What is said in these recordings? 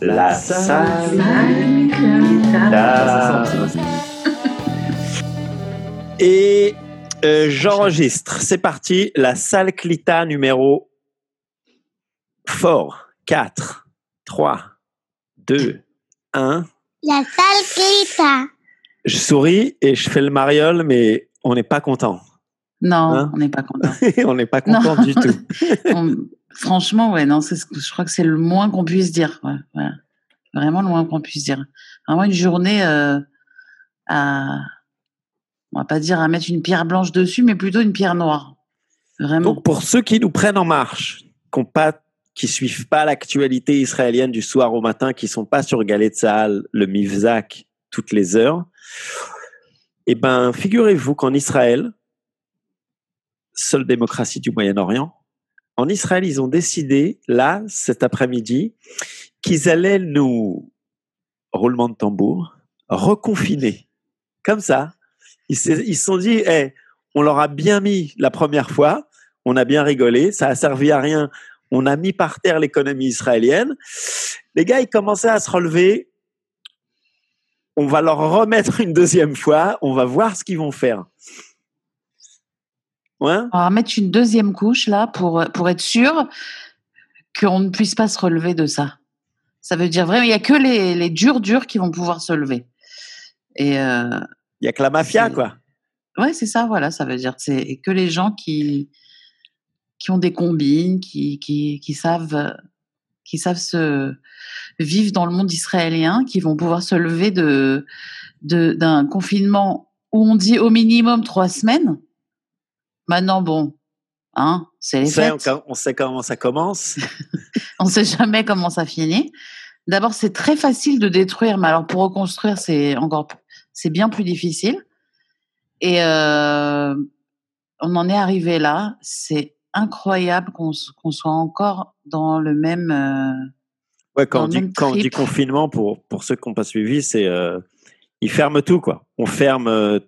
La salle. Et euh, j'enregistre. C'est parti. La salle Clita numéro fort. 4, 3, 2, 1. La salle Clita. Je souris et je fais le mariole, mais on n'est pas content. Non, Hein on n'est pas content. on n'est pas content Non. du tout. On- franchement, ouais, non, c'est ce que- je crois que c'est le moins qu'on puisse dire. ouais, ouais. Vraiment le moins qu'on puisse dire. Vraiment une journée euh, à, on va pas dire à mettre une pierre blanche dessus, mais plutôt une pierre noire. Vraiment. Donc, pour ceux qui nous prennent en marche, qui pas, qui suivent pas l'actualité israélienne du soir au matin, qui sont pas sur Galet Tzahal, le Mivzak, toutes les heures, eh ben, figurez-vous qu'en Israël, seule démocratie du Moyen-Orient, en Israël, ils ont décidé, là, cet après-midi, qu'ils allaient nous, roulement de tambour, reconfiner. Comme ça. Ils se sont dit, Eh, on leur a bien mis la première fois, on a bien rigolé, ça a servi à rien, on a mis par terre l'économie israélienne. Les gars, ils commençaient à se relever. On va leur remettre une deuxième fois, on va voir ce qu'ils vont faire. Ouais. On va mettre une deuxième couche là pour, pour être sûr qu'on ne puisse pas se relever de ça. Ça veut dire vraiment, il n'y a que les, les durs durs qui vont pouvoir se lever. Et euh, Il y a que la mafia, quoi. ouais, c'est ça, voilà, ça veut dire c'est que les gens qui, qui ont des combines, qui, qui, qui savent, qui savent se vivre dans le monde israélien, qui vont pouvoir se lever de, de, d'un confinement où on dit au minimum trois semaines. Maintenant, bon, hein, c'est On les sait, fêtes. on sait comment ça commence. On ne sait jamais comment ça finit. D'abord, c'est très facile de détruire, mais alors pour reconstruire, c'est encore, c'est bien plus difficile. Et euh, on en est arrivé là. C'est incroyable qu'on soit encore dans le même. euh, Ouais, quand, on dit, même quand on dit trip. confinement, pour, pour ceux qui n'ont pas suivi, c'est euh, ils ferment tout, quoi. On ferme,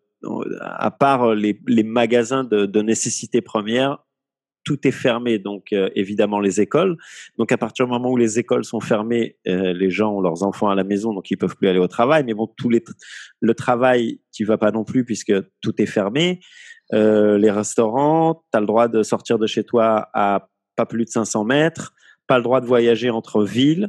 à part les, les magasins de, de nécessité première, tout est fermé. Donc, euh, évidemment, les écoles. Donc, à partir du moment où les écoles sont fermées, euh, les gens ont leurs enfants à la maison, donc ils peuvent plus aller au travail. Mais bon, tous les, le travail, tu vas pas non plus puisque tout est fermé. Euh, les restaurants, tu as le droit de sortir de chez toi à pas plus de 500 mètres, pas le droit de voyager entre villes.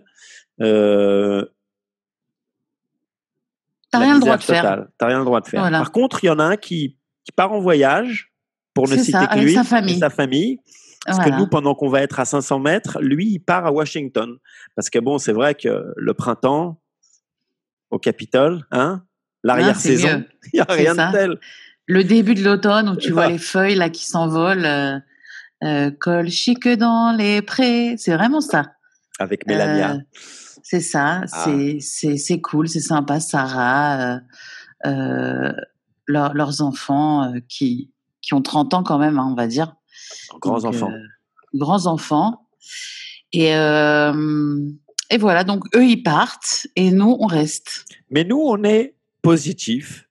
T'as rien le droit de faire. T'as rien le droit de faire. Par contre, il y en a un qui, qui part en voyage pour ne citer ça, que lui sa et famille. sa famille. Parce Voilà. que nous, pendant qu'on va être à 500 mètres, lui, il part à Washington. Parce que bon, c'est vrai que le printemps, au Capitole, hein, l'arrière-saison, Ah, mieux. il n'y a rien ça. de tel. Le début de l'automne où tu vois Ah. les feuilles là qui s'envolent, euh, euh, col chic dans les prés. C'est vraiment ça. Avec Mélania. Euh, c'est ça, Ah. c'est cool, c'est sympa. Sarah, euh, euh, leurs- leurs enfants euh, qui qui ont 30 ans quand même, hein, on va dire. grands Donc, enfants. euh, grands enfants. Et euh, et voilà, donc eux ils partent et nous on reste. Mais nous, on est positifs.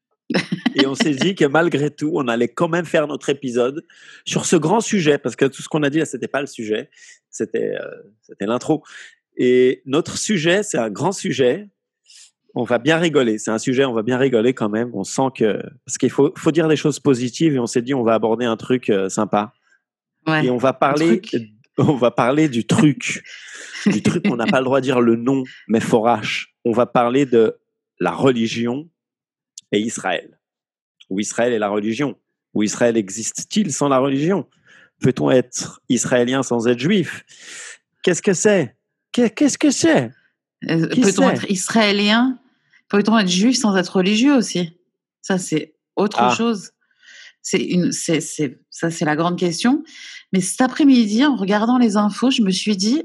et on s'est dit que malgré tout, on allait quand même faire notre épisode sur ce grand sujet, parce que tout ce qu'on a dit là, c'était pas le sujet, c'était euh, c'était l'intro. Et notre sujet, c'est un grand sujet. On va bien rigoler. C'est un sujet, on va bien rigoler quand même. On sent que parce qu'il faut faut dire des choses positives et on s'est dit on va aborder un truc euh, sympa. Ouais. Et on va parler, on va parler du truc, du truc on n'a pas le droit de dire le nom, mais forache. On va parler de la religion et Israël. Ou Israël et la religion. Ou Israël existe-t-il sans la religion? Peut-on être israélien sans être juif? Qu'est-ce que c'est? Qu'est-ce que c'est? Euh, Peut-on être israélien? Peut-on être juif sans être religieux aussi? Ça, c'est autre Ah. chose. C'est une, c'est, c'est, ça, c'est la grande question. Mais cet après-midi, en regardant les infos, je me suis dit,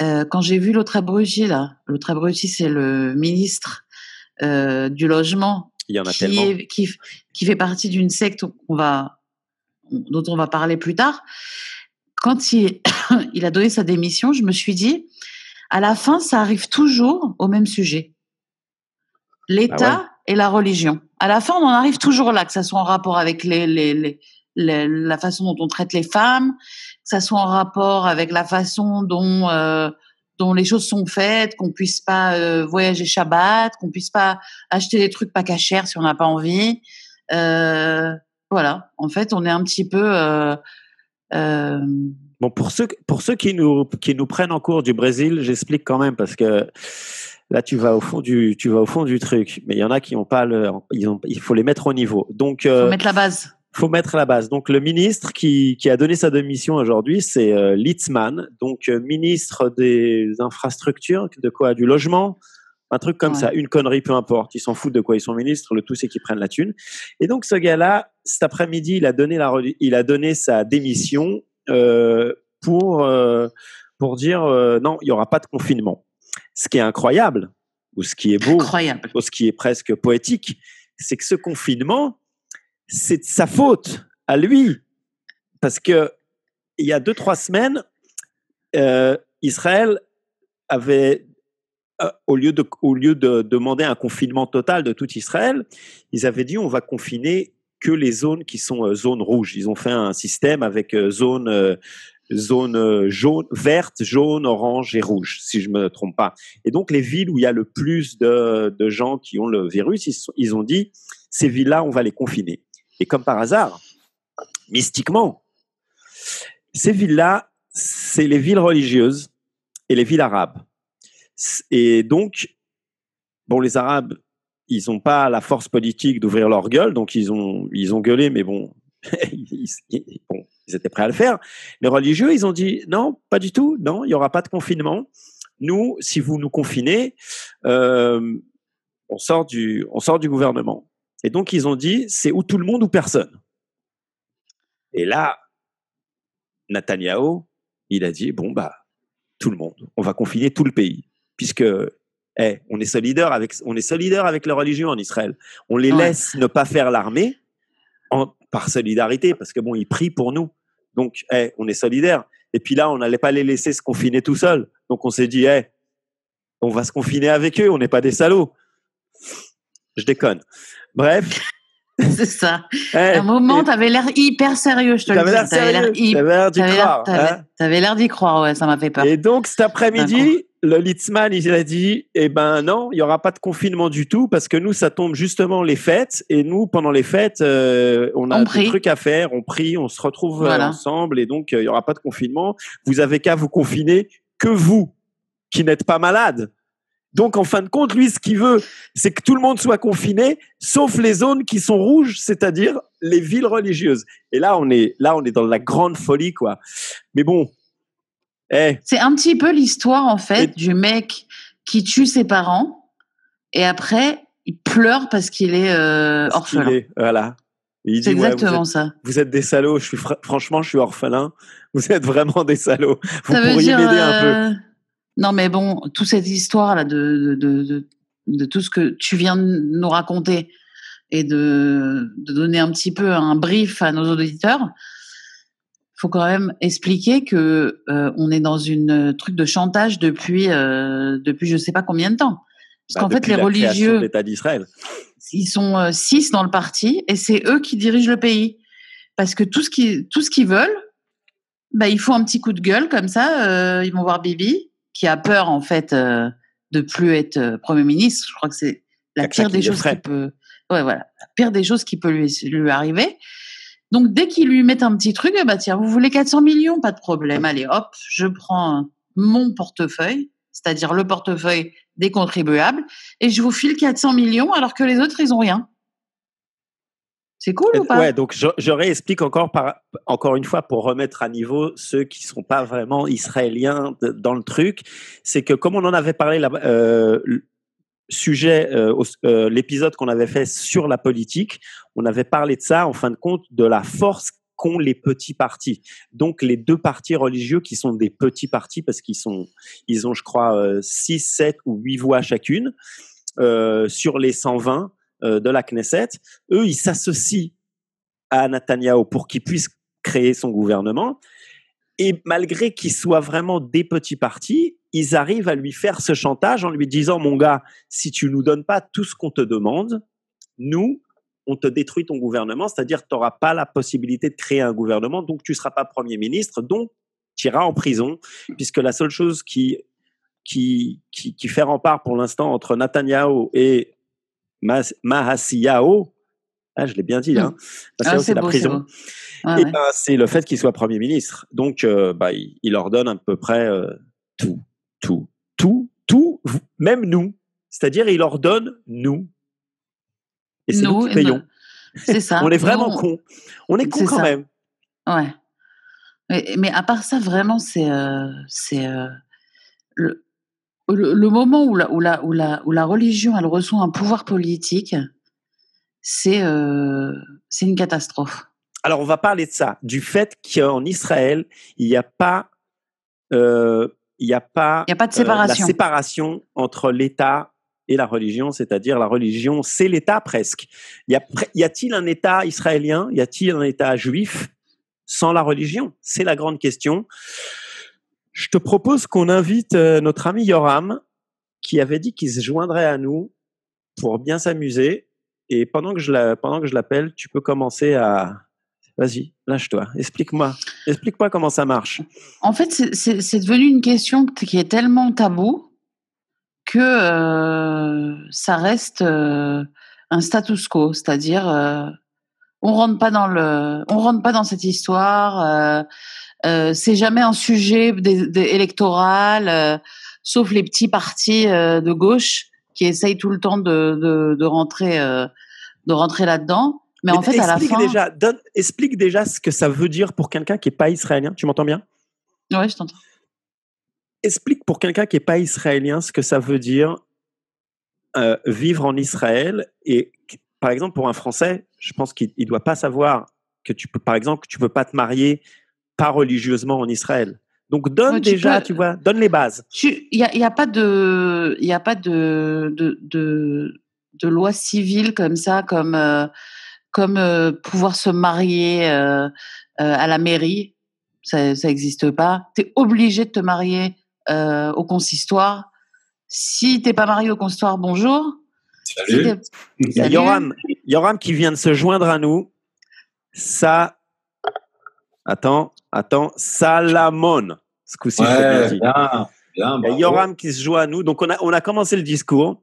euh, quand j'ai vu l'autre abruti là, l'autre abruti, c'est le ministre euh, du logement Il y en a qui, est- qui, qui fait partie d'une secte qu'on va, dont on va parler plus tard. Quand il, il a donné sa démission, je me suis dit, à la fin, ça arrive toujours au même sujet. L'État Ah et la religion. À la fin, on en arrive toujours là, que ça soit en rapport avec les, les, les- les- la façon dont on traite les femmes, que ça soit en rapport avec la façon dont euh, dont les choses sont faites, qu'on puisse pas euh, voyager Shabbat, qu'on puisse pas acheter des trucs pas cachers si on n'a pas envie. Euh, voilà, en fait, on est un petit peu. Euh bon, pour ceux pour ceux qui nous qui nous prennent en cours du Brésil, j'explique quand même parce que là tu vas au fond du tu vas au fond du truc, mais il y en a qui ont pas le, ils ont, il faut les mettre au niveau. Donc, euh, faut mettre la base faut mettre la base. Donc le ministre qui, qui a donné sa démission aujourd'hui, c'est euh, Litzmann, donc euh, ministre des infrastructures, de quoi? Du logement, un truc comme ça, une connerie, peu importe. Ils s'en foutent de quoi ils sont ministres. Le tout c'est qu'ils prennent la thune. Et donc ce gars-là, cet après-midi, il a donné la, il a donné sa démission pour euh, pour dire euh, non, il y aura pas de confinement. Ce qui est incroyable ou ce qui est beau, incroyable. ou ce qui est presque poétique, c'est que ce confinement c'est de sa faute à lui. Parce que il y a deux, trois semaines, euh, Israël avait, euh, au, lieu de, au lieu de demander un confinement total de tout Israël, ils avaient dit on va confiner que les zones qui sont euh, zones rouges. Ils ont fait un système avec zone, euh, zone euh, jaune, verte, orange et rouge, si je me trompe pas. Et donc les villes où il y a le plus de, de gens qui ont le virus, ils, ils ont dit ces villes-là, on va les confiner. Et comme par hasard, mystiquement, ces villes-là, c'est les villes religieuses et les villes arabes. Et donc, bon, les Arabes, ils n'ont pas la force politique d'ouvrir leur gueule, donc ils ont, ils ont gueulé, mais bon, ils, bon, ils étaient prêts à le faire. Les religieux, ils ont dit non, pas du tout, non, il n'y aura pas de confinement. Nous, si vous nous confinez, euh, on sort du, on sort du gouvernement. Et donc, ils ont dit, c'est ou tout le monde ou personne. Et là, Netanyahu, il a dit, bon, bah, tout le monde. On va confiner tout le pays. Puisque, eh, on est solidaire avec, on est solidaire avec la religion en Israël. On les ouais. laisse ne pas faire l'armée par solidarité, parce que bon, ils prient pour nous. Donc, eh, on est solidaire. Et puis là, on n'allait pas les laisser se confiner tout seuls. Donc, on s'est dit, eh, on va se confiner avec eux, on n'est pas des salauds. Je déconne. Bref. C'est ça. Hey, à un moment, tu avais l'air hyper sérieux, je te le dis. T'avais l'air. T'avais d'y croire. T'avais hein l'air d'y croire, ouais, ça m'a fait peur. Et donc, cet après-midi, le Litzman, il a dit, eh ben non, il y aura pas de confinement du tout parce que nous, ça tombe justement les fêtes et nous, pendant les fêtes, euh, on a On des trucs à faire, on prie, on se retrouve euh, Voilà. ensemble et donc euh, il y aura pas de confinement. Vous avez qu'à vous confiner que vous, qui n'êtes pas malade. Donc, en fin de compte, lui, ce qu'il veut, c'est que tout le monde soit confiné, sauf les zones qui sont rouges, c'est-à-dire les villes religieuses. Et là, on est, là, on est dans la grande folie, quoi. Mais bon, eh, C'est un petit peu l'histoire, en fait, Et- du mec qui tue ses parents et après, il pleure parce qu'il est euh, orphelin. est- voilà. Il C'est dit, ouais, exactement vous, êtes, ça. vous êtes des salauds. Je suis fr- franchement, je suis orphelin. Vous êtes vraiment des salauds. Vous ça pourriez m'aider un peu. euh, Non, mais bon, toute cette histoire-là de, de, de, de, de tout ce que tu viens de nous raconter et de, de donner un petit peu un brief à nos auditeurs, faut quand même expliquer que euh, on est dans une truc de chantage depuis euh, depuis je sais pas combien de temps. Parce Bah, qu'en fait, les religieux, l'État d'Israël. ils sont euh, six dans le parti et c'est eux qui dirigent le pays. Parce que tout ce qui tout ce qu'ils veulent, bah, il faut un petit coup de gueule comme ça. euh, ils vont voir Bibi, qui a peur en fait euh, de plus être euh, premier ministre. Je crois que c'est la pire des choses qui peut. Ouais, voilà, la pire des choses qui peut lui, lui arriver. Donc dès qu'ils lui mettent un petit truc, eh bah tiens, vous voulez 400 millions, pas de problème. Allez, hop, je prends mon portefeuille, c'est-à-dire le portefeuille des contribuables, et je vous file 400 millions alors que les autres ils ont rien. C'est cool ou pas? Ouais, donc je, je réexplique encore, par, encore une fois pour remettre à niveau ceux qui sont pas vraiment israéliens de- dans le truc. C'est que comme on en avait parlé là, euh, sujet, euh, euh, l'épisode qu'on avait fait sur la politique, on avait parlé de ça en fin de compte de la force qu'ont les petits partis. Donc les deux partis religieux qui sont des petits partis parce qu'ils sont, ils ont je crois euh, 6, 7 ou 8 voix chacune euh, sur les 120 euh, de la Knesset. Eux, ils s'associent à Netanyahou pour qu'il puisse créer son gouvernement. Et malgré qu'ils soient vraiment des petits partis, ils arrivent à lui faire ce chantage en lui disant, mon gars, si tu nous donnes pas tout ce qu'on te demande, nous, on te détruit ton gouvernement, c'est-à-dire tu n'auras pas la possibilité de créer un gouvernement, donc tu seras pas Premier ministre, donc tu iras en prison, puisque la seule chose qui qui, qui, qui fait rempart pour l'instant entre Netanyahu et Mahasiao. Ah, je l'ai bien dit, hein. Ah, c'est la prison. et ben, c'est le fait qu'il soit Premier ministre. Donc, euh, bah, il, il, leur donne à peu près euh, tout, tout, tout, tout, même nous. C'est-à-dire, il leur donne nous. Et c'est nous, qui payons. C'est ça. on est vraiment cons. On est cons quand même. Ouais. Mais, mais, à part ça, vraiment, c'est euh, c'est euh, le, le, moment où la, où, la, où, la, où la religion elle reçoit un pouvoir politique, c'est euh, c'est une catastrophe. Alors, on va parler de ça, du fait qu'en Israël, il n'y a pas il n'y a pas, il y a pas de séparation. la séparation entre l'État et la religion, c'est-à-dire la religion, c'est l'État presque. Y a-t-il un État israélien Y a-t-il un État juif sans la religion? C'est la grande question. Je te propose qu'on invite euh, notre ami Yoram, qui avait dit qu'il se joindrait à nous pour bien s'amuser. Et pendant que je l'appelle, tu peux commencer à, Vas-y, lâche-toi. Explique-moi. Explique-moi comment ça marche. En fait, c'est devenu une question qui est tellement tabou que euh, ça reste euh, un status quo, c'est-à-dire euh, on rentre pas dans le, on rentre pas dans cette histoire. c'est jamais un sujet électoral, sauf les petits partis de gauche qui essayent tout le temps de, de, rentrer, de rentrer là-dedans. Mais, en fait, à la fin, déjà, donne, explique déjà ce que ça veut dire pour quelqu'un qui est pas israélien. Tu m'entends bien? Ouais, je t'entends explique pour quelqu'un qui n'est pas israélien ce que ça veut dire euh, vivre en Israël. Et par exemple, pour un Français, je pense qu'il ne doit pas savoir que tu peux, par exemple, que tu peux pas te marier pas religieusement en Israël. Donc donne déjà, tu vois, donne les bases. Il n'y a, y a, pas de, il a pas de, de, de, loi civile comme ça, comme, euh, comme euh, pouvoir se marier à la mairie. Ça n'existe pas. Tu es obligé de te marier euh, au consistoire. Si t'es pas marié au consistoire, bonjour. Salut. Il y a Yoram, Yoram qui vient de se joindre à nous. Ça, attends, attends, Salamon. Ce coup-ci, ouais, bien, bien, Il y a Yoram qui se joint à nous. Donc, on a, on a commencé le discours.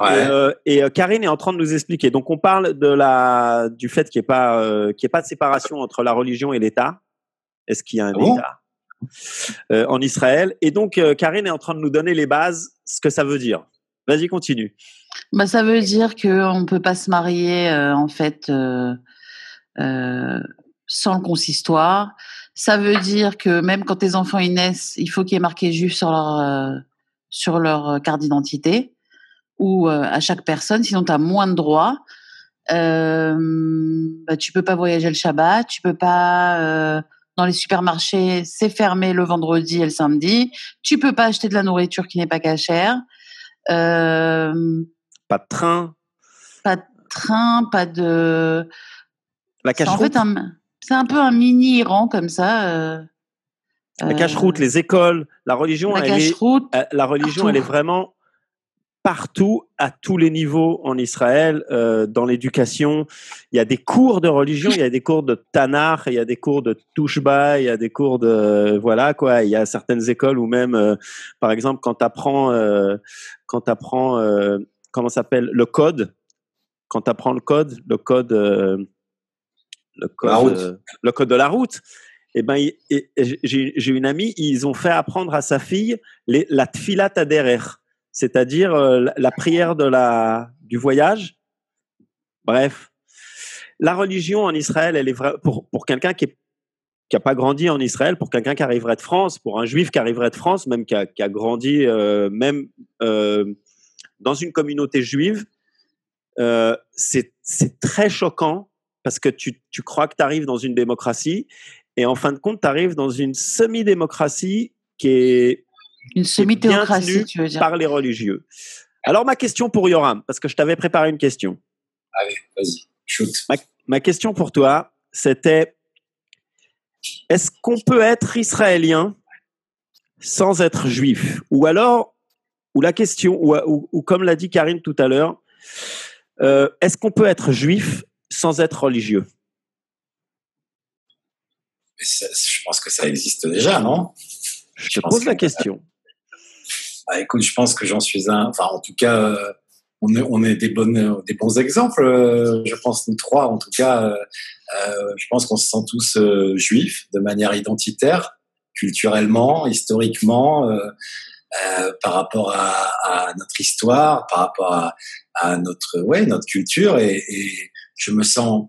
Ouais. Et, euh, et euh, Karine est en train de nous expliquer. Donc, on parle de la, du fait qu'il n'y ait, pas, euh, qu'il ait pas de séparation entre la religion et l'État. Est-ce qu'il y a un ah État? Euh, en Israël. Et donc, euh, Karine est en train de nous donner les bases, ce que ça veut dire. Vas-y, continue. Bah, ça veut dire qu'on ne peut pas se marier, euh, en fait, sans le consistoire. Ça veut dire que même quand tes enfants y naissent, il faut qu'il y ait marqué juif sur leur, sur leur carte d'identité ou à chaque personne, sinon tu as moins de droits. Euh, bah, tu peux pas voyager le Shabbat, tu peux pas dans les supermarchés, c'est fermé le vendredi et le samedi. Tu peux pas acheter de la nourriture qui n'est pas cachère. Euh, pas de train. Pas de train, pas de. La cache-route. En fait, c'est un peu un mini Iran comme ça. Euh, la cache-route, les écoles, la religion, la elle est, euh, la religion, elle est vraiment partout, à tous les niveaux en Israël, euh, dans l'éducation. Il y a des cours de religion, il y a des cours de Tanakh, il y a des cours de Touchba, il y a des cours de voilà quoi. Il y a certaines écoles où même, euh, par exemple, quand tu apprends, euh, quand tu apprends, euh, comment s'appelle le code, quand tu apprends le code, le code, le code, le code de la route. Eh ben, j'ai une amie, ils ont fait apprendre à sa fille les, la tfilat aderer c'est-à-dire euh, la prière de la, du voyage. Bref, la religion en Israël, elle est vraie pour, pour quelqu'un qui n'a pas grandi en Israël, pour quelqu'un qui arriverait de France, pour un juif qui arriverait de France, même qui a, qui a grandi euh, même euh, dans une communauté juive, c'est très choquant parce que tu, tu crois que tu arrives dans une démocratie et en fin de compte, tu arrives dans une semi-démocratie qui est une semi-théocratie, tu veux dire. Par les religieux. Alors, ma question pour Yoram, parce que je t'avais préparé une question. Allez, vas-y, shoot. Ma, question pour toi, c'était est-ce qu'on peut être israélien sans être juif? Ou alors, ou la question, ou, ou, comme l'a dit Karine tout à l'heure, euh, est-ce qu'on peut être juif sans être religieux? Je pense que ça existe déjà, non? Je, te pose la question. Ah, écoute, je pense que j'en suis un. Enfin, en tout cas, euh, on est, on est des, bonnes, des bons exemples. euh, Je pense nous trois, en tout cas. euh, euh, je pense qu'on se sent tous euh, juifs de manière identitaire, culturellement, historiquement, euh, par rapport à, à notre histoire, par rapport à, à notre, ouais, notre culture. Et, et je me sens,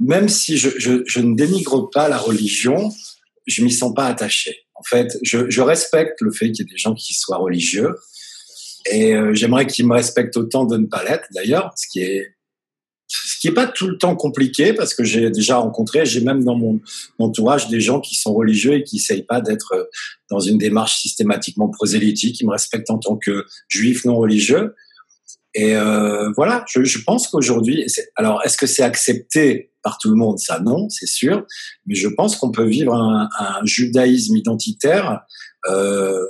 même si je, je, je ne dénigre pas la religion, je m'y sens pas attaché. En fait, je, respecte le fait qu'il y ait des gens qui soient religieux. Et euh, j'aimerais qu'ils me respectent autant de ne pas l'être, d'ailleurs, ce qui est ce qui est pas tout le temps compliqué parce que j'ai déjà rencontré, j'ai même dans mon entourage des gens qui sont religieux et qui essayent pas d'être euh, dans une démarche systématiquement prosélytique, qui me respectent en tant que juif non religieux. Et euh, voilà, je, je pense qu'aujourd'hui, alors est-ce que c'est accepté par tout le monde? Ça non, c'est sûr, mais je pense qu'on peut vivre un, un judaïsme identitaire. Euh,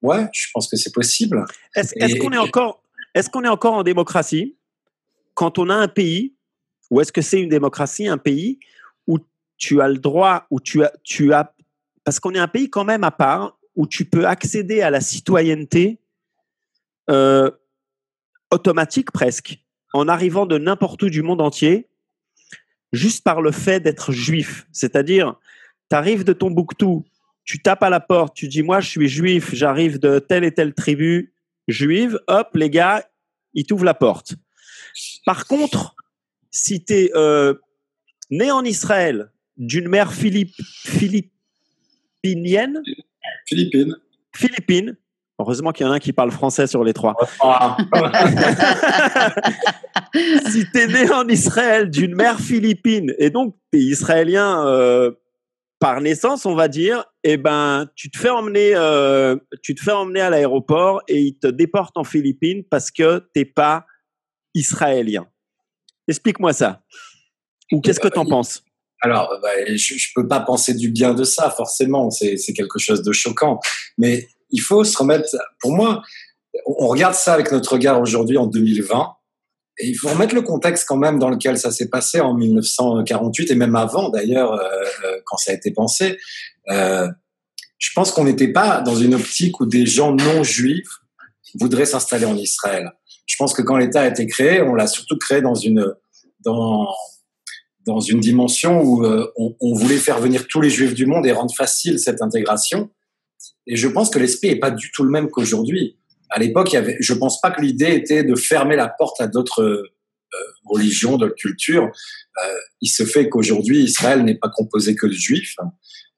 ouais, je pense que c'est possible. Est-ce qu'on est encore, est-ce qu'on est encore en démocratie quand on a un pays, ou est-ce que c'est une démocratie, un pays où tu as le droit, où tu as, tu as, parce qu'on est un pays quand même à part, où tu peux accéder à la citoyenneté euh, automatique presque, en arrivant de n'importe où du monde entier, juste par le fait d'être juif. C'est-à-dire, tu arrives de Tombouctou, tu tapes à la porte, tu dis moi je suis juif, j'arrive de telle et telle tribu juive, hop, les gars, ils t'ouvrent la porte. Par contre, si tu es né en Israël d'une mère philippe, philippinienne, Philippines. philippine, heureusement qu'il y en a un qui parle français sur les trois. Ah, si tu es né en Israël d'une mère philippine et donc tu es israélien euh, par naissance, on va dire, eh ben tu te fais emmener euh, tu te fais emmener à l'aéroport et ils te déportent en Philippines parce que t'es pas israélien. Explique-moi ça. Ou qu'est-ce que tu en penses? Alors, bah, je, je peux pas penser du bien de ça, forcément. C'est c'est quelque chose de choquant. Mais il faut se remettre. Pour moi, on regarde ça avec notre regard aujourd'hui en 2020. Et il faut remettre le contexte quand même dans lequel ça s'est passé en 1948 et même avant d'ailleurs euh, euh, quand ça a été pensé. Euh, je pense qu'on n'était pas dans une optique où des gens non juifs voudraient s'installer en Israël. Je pense que quand l'État a été créé, on l'a surtout créé dans une dans dans une dimension où on voulait faire venir tous les juifs du monde et rendre facile cette intégration. Et je pense que l'esprit est pas du tout le même qu'aujourd'hui. À l'époque, il y avait, je pense pas que l'idée était de fermer la porte à d'autres euh, religions, d'autres cultures. Euh, il se fait qu'aujourd'hui, Israël n'est pas composé que de juifs,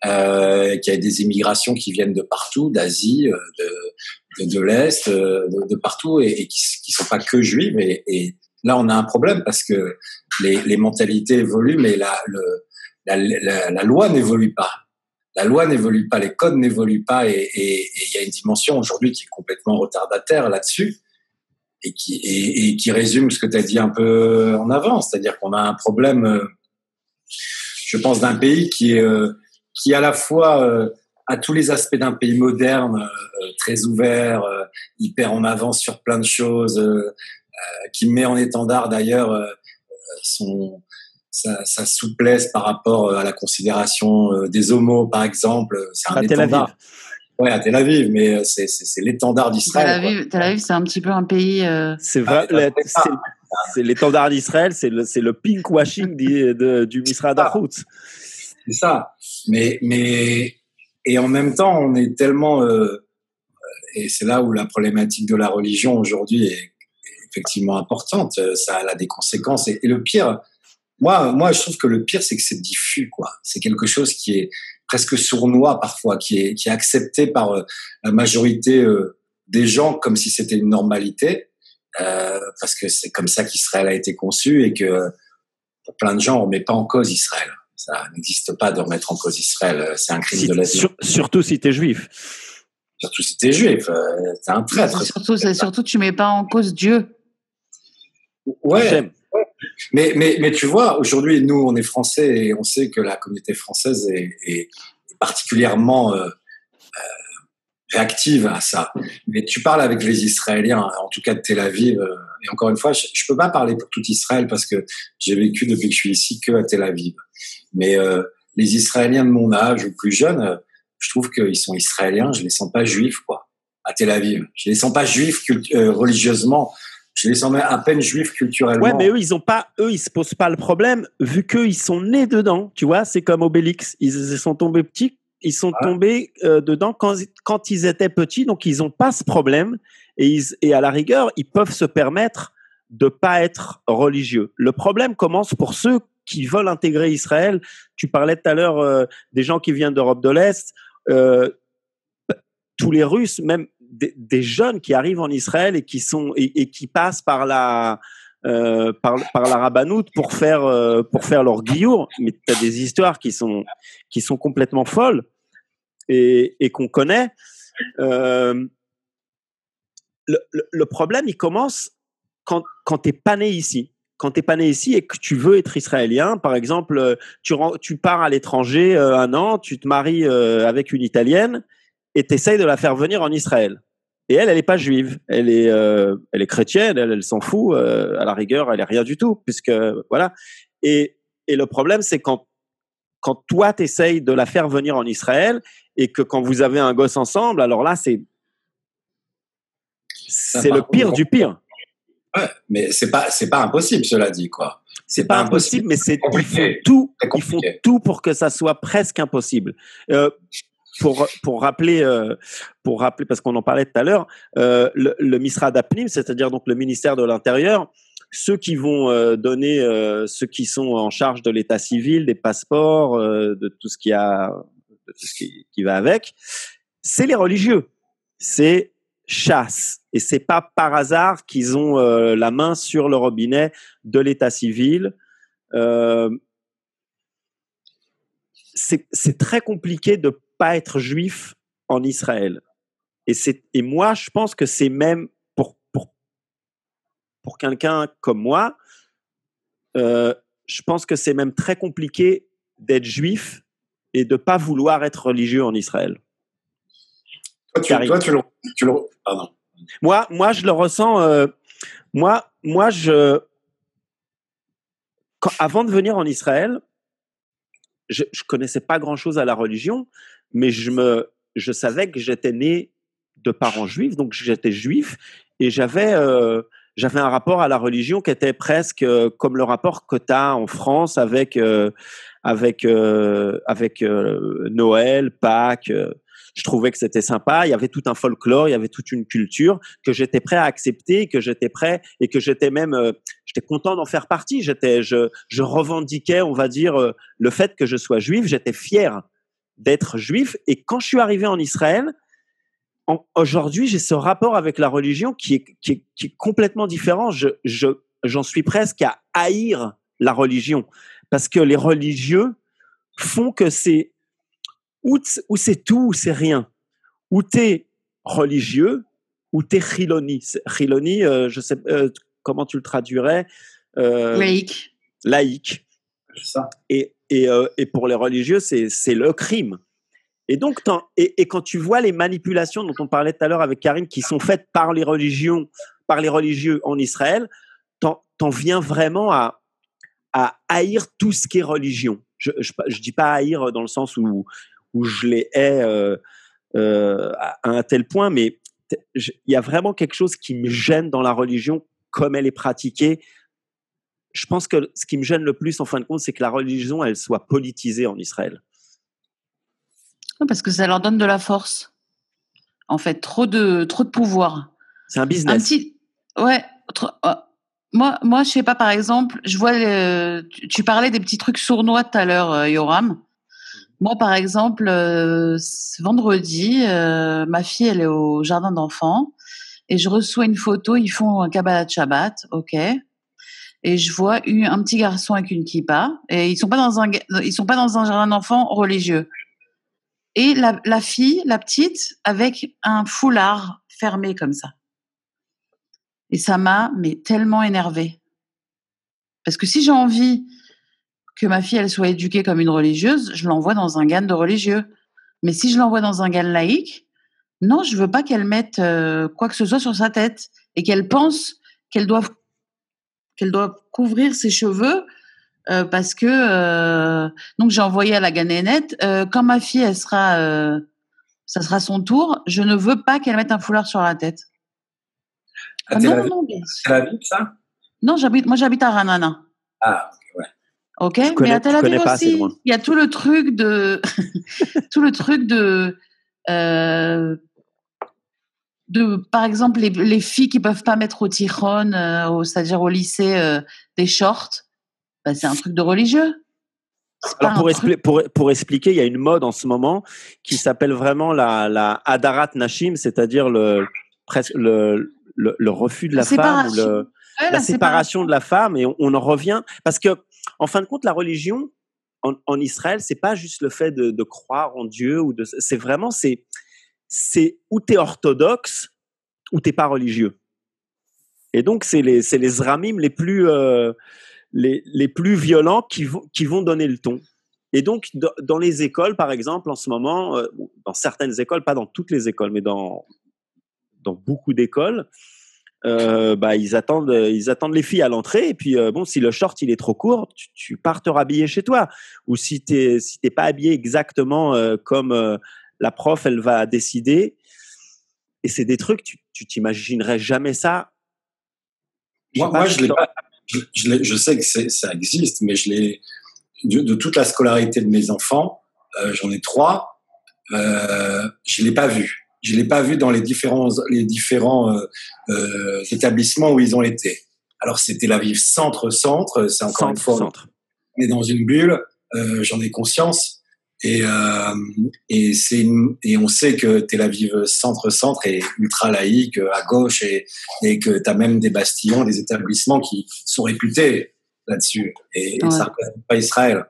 euh, qu'il y a des immigrations qui viennent de partout, d'Asie, euh, de, de, de l'Est, euh, de, de, partout, et, et qui, qui sont pas que juives. Et, et, là, on a un problème parce que les, les mentalités évoluent, mais la, le, la, la loi n'évolue pas la loi n'évolue pas, les codes n'évoluent pas, et il y a une dimension aujourd'hui qui est complètement retardataire là-dessus, et qui, résume ce que tu as dit un peu en avant, c'est-à-dire qu'on a un problème, euh, je pense, d'un pays qui euh, qui à la fois euh, a tous les aspects d'un pays moderne, très ouvert, hyper en avance sur plein de choses, qui met en étendard d'ailleurs son sa, sa, souplesse par rapport à la considération euh, des homos, par exemple. C'est un à étendard. Ouais, à Tel Aviv, mais c'est l'étendard d'Israël. Tel Aviv, Tel Aviv c'est un petit peu un pays. Euh... C'est vrai, c'est l'étendard d'Israël, c'est le, le pink washing du, de, du Misra d'Achout. C'est ça. Mais, mais, et en même temps, on est tellement, euh, et c'est là où la problématique de la religion aujourd'hui est, est, effectivement importante. Ça a des conséquences. Et, et le pire, moi, moi, je trouve que le pire, c'est que c'est diffus, quoi. C'est quelque chose qui est presque sournois parfois, qui est, qui est accepté par euh, la majorité euh, des gens comme si c'était une normalité, euh, parce que c'est comme ça qu'Israël a été conçu et que pour plein de gens, on met pas en cause Israël. Ça n'existe pas de remettre en cause Israël. C'est un crime si, de la sur, Surtout si tu es juif. Surtout si tu es juif. T'es un traître. Surtout, surtout, tu mets pas en cause Dieu. Ouais. Mais, mais, mais tu vois, aujourd'hui, nous, on est français et on sait que la communauté française est, particulièrement euh, euh, réactive à ça. Mais tu parles avec les Israéliens, en tout cas de Tel Aviv, euh, et encore une fois, je, je peux pas parler pour tout Israël parce que j'ai vécu depuis que je suis ici que à Tel Aviv. Mais les Israéliens de mon âge ou plus jeunes, je trouve qu'ils sont Israéliens, je les sens pas juifs, quoi. à Tel Aviv. Je les sens pas juifs religieusement. Je les sens à peine juifs culturellement. Ouais, mais eux, ils ont pas, eux, ils se posent pas le problème vu qu'ils sont nés dedans. Tu vois, c'est comme Obélix. Ils, sont tombés petits, ils sont tombés euh, dedans quand, quand ils étaient petits, donc ils ont pas ce problème. Et, ils, et à la rigueur, ils peuvent se permettre de pas être religieux. Le problème commence pour ceux qui veulent intégrer Israël. Tu parlais tout à l'heure euh, des gens qui viennent d'Europe de l'Est. Euh, tous les Russes, même des, jeunes qui arrivent en Israël et qui sont et, qui passent par la euh, par, la rabanoute pour faire euh, pour faire leur guillour. Mais tu as des histoires qui sont qui sont complètement folles et, qu'on connaît. Euh, le, le, problème, il commence quand, quand tu n'es pas né ici. Quand tu n'es pas né ici et que tu veux être israélien, par exemple, tu, tu pars à l'étranger un an, tu te maries avec une italienne et tu essayes de la faire venir en Israël. Et elle, elle n'est pas juive. Elle est, euh, elle est chrétienne. Elle, elle s'en fout. Euh, à la rigueur, elle est rien du tout, puisque voilà. Et, et le problème, c'est quand quand toi t'essayes de la faire venir en Israël et que quand vous avez un gosse ensemble, alors là, c'est c'est le pire du pire. Ouais, mais c'est pas c'est pas impossible, cela dit quoi. C'est pas, impossible, mais c'est ils font tout, ils font tout pour que ça soit presque impossible. Euh, pour, pour rappeler, euh, pour rappeler, parce qu'on en parlait tout à l'heure, euh, le, le Misrad Apnim, c'est-à-dire donc le ministère de l'Intérieur, ceux qui vont euh, donner, ceux qui sont en charge de l'état civil, des passeports, de tout ce qui a, ce qui, qui va avec, c'est les religieux. C'est chasse. Et c'est pas par hasard qu'ils ont la main sur le robinet de l'état civil. c'est très compliqué de pas être juif en Israël. Et, c'est, et moi, je pense que c'est même pour, pour, pour quelqu'un comme moi, euh, je pense que c'est même très compliqué d'être juif et de pas vouloir être religieux en Israël. Toi, tu, toi, tu, le, tu le, pardon. Moi, moi, je le ressens. Euh, moi, moi, je. Quand, avant de venir en Israël, je, je connaissais pas grand chose à la religion, mais je me, je savais que j'étais né de parents juifs, donc j'étais juif et j'avais, euh, j'avais un rapport à la religion qui était presque euh, comme le rapport que as en France avec, euh, avec, avec Noël, Pâques. je trouvais que c'était sympa. Il y avait tout un folklore, il y avait toute une culture que j'étais prêt à accepter, que j'étais prêt et que j'étais même, j'étais content d'en faire partie. J'étais, je, je revendiquais, on va dire, le fait que je sois juif. J'étais fier d'être juif. Et quand je suis arrivé en Israël, aujourd'hui, j'ai ce rapport avec la religion qui est, qui est, qui est complètement différent. Je, je, j'en suis presque à haïr la religion parce que les religieux font que c'est ou, c'est tout ou c'est rien. Ou t'es religieux ou t'es chiloni. Chiloni, euh, je sais euh, comment tu le traduirais. Euh, laïque. Laïque. Ça. Et et, euh, et pour les religieux, c'est le crime. Et donc, quand tu vois les manipulations dont on parlait tout à l'heure avec Karine, qui sont faites par les religions, par les religieux en Israël, t'en en viens vraiment à, haïr tout ce qui est religion. Je, je, dis pas haïr dans le sens où, où je les hais euh, euh, à un tel point, mais il y a vraiment quelque chose qui me gêne dans la religion, comme elle est pratiquée, je pense que ce qui me gêne le plus, en fin de compte, c'est que la religion, elle soit politisée en Israël. Parce que ça leur donne de la force. En fait, trop de, trop de pouvoir. C'est un business. Un petit, ouais. Oh, moi, moi, je sais pas, par exemple, je vois, tu, parlais des petits trucs sournois tout à l'heure, euh, Yoram. Moi, par exemple, euh, vendredi, euh, ma fille, elle est au jardin d'enfants et je reçois une photo, ils font un Kabbalah Shabbat, ok et je vois un petit garçon avec une kippa et ils sont pas dans un ils sont pas dans un jardin d'enfants religieux. Et la, fille, la petite, avec un foulard fermé comme ça. Et ça m'a mais tellement énervée. Parce que si j'ai envie que ma fille elle soit éduquée comme une religieuse, je l'envoie dans un GAN de religieux. Mais si je l'envoie dans un GAN laïque, non, je veux pas qu'elle mette euh, quoi que ce soit sur sa tête et qu'elle pense qu'elle doit qu'elle doit couvrir ses cheveux euh, parce que euh, donc j'ai envoyé à la ganénette euh, quand ma fille elle sera ça sera son tour. Je ne veux pas qu'elle mette un foulard sur la tête. Ah, Tel non, Aviv, non, mais- ça? Non, j'habite, moi j'habite à Ranana. Ah, ok, ouais. Ok, connais- mais à Tel Aviv aussi, il y a tout le truc de, tout le truc de, euh, de, par exemple, les, les filles qui peuvent pas mettre au tichon, euh, c'est-à-dire au lycée, euh, des shorts, bah, c'est un truc de religieux. Alors pour, un expli- pour, pour expliquer, il y a une mode en ce moment qui s'appelle vraiment la, la Adarat Nashim, c'est-à-dire le, le, le, le refus de la, La femme ou séparation. le, Ouais, la séparation de la femme et on, on en revient parce que en fin de compte la religion en, en Israël c'est pas juste le fait de, de croire en Dieu ou de c'est vraiment c'est c'est où t'es orthodoxe ou t'es pas religieux et donc c'est les c'est les zramim les plus euh, les, les plus violents qui vont qui vont donner le ton et donc dans, les écoles par exemple en ce moment euh, dans certaines écoles pas dans toutes les écoles mais dans dans beaucoup d'écoles euh, bah, ils attendent, ils attendent les filles à l'entrée. Et puis, bon, si le short il est trop court, tu, tu pars te rhabiller chez toi. Ou si t'es, si t'es pas habillé exactement comme la prof, elle va décider. Et c'est des trucs, tu, t'imaginerais jamais ça. Moi, je, l'ai t'en- pas, je, je l'ai- je sais que ça existe, mais je l'ai de, de toute la scolarité de mes enfants, euh, j'en ai trois, euh, je l'ai pas vu. Je l'ai pas vu dans les différents les différents euh, établissements où ils ont été. Alors c'était la Aviv centre centre, c'est encore une centre, fois centre. on est dans une bulle, j'en ai conscience. Et, euh, et, c'est une- et on sait que Tel Aviv centre-centre est ultra laïque euh, à gauche et, et que tu as même des bastillons, des établissements qui sont réputés là-dessus. Et, Ouais. ça ne représente pas Israël.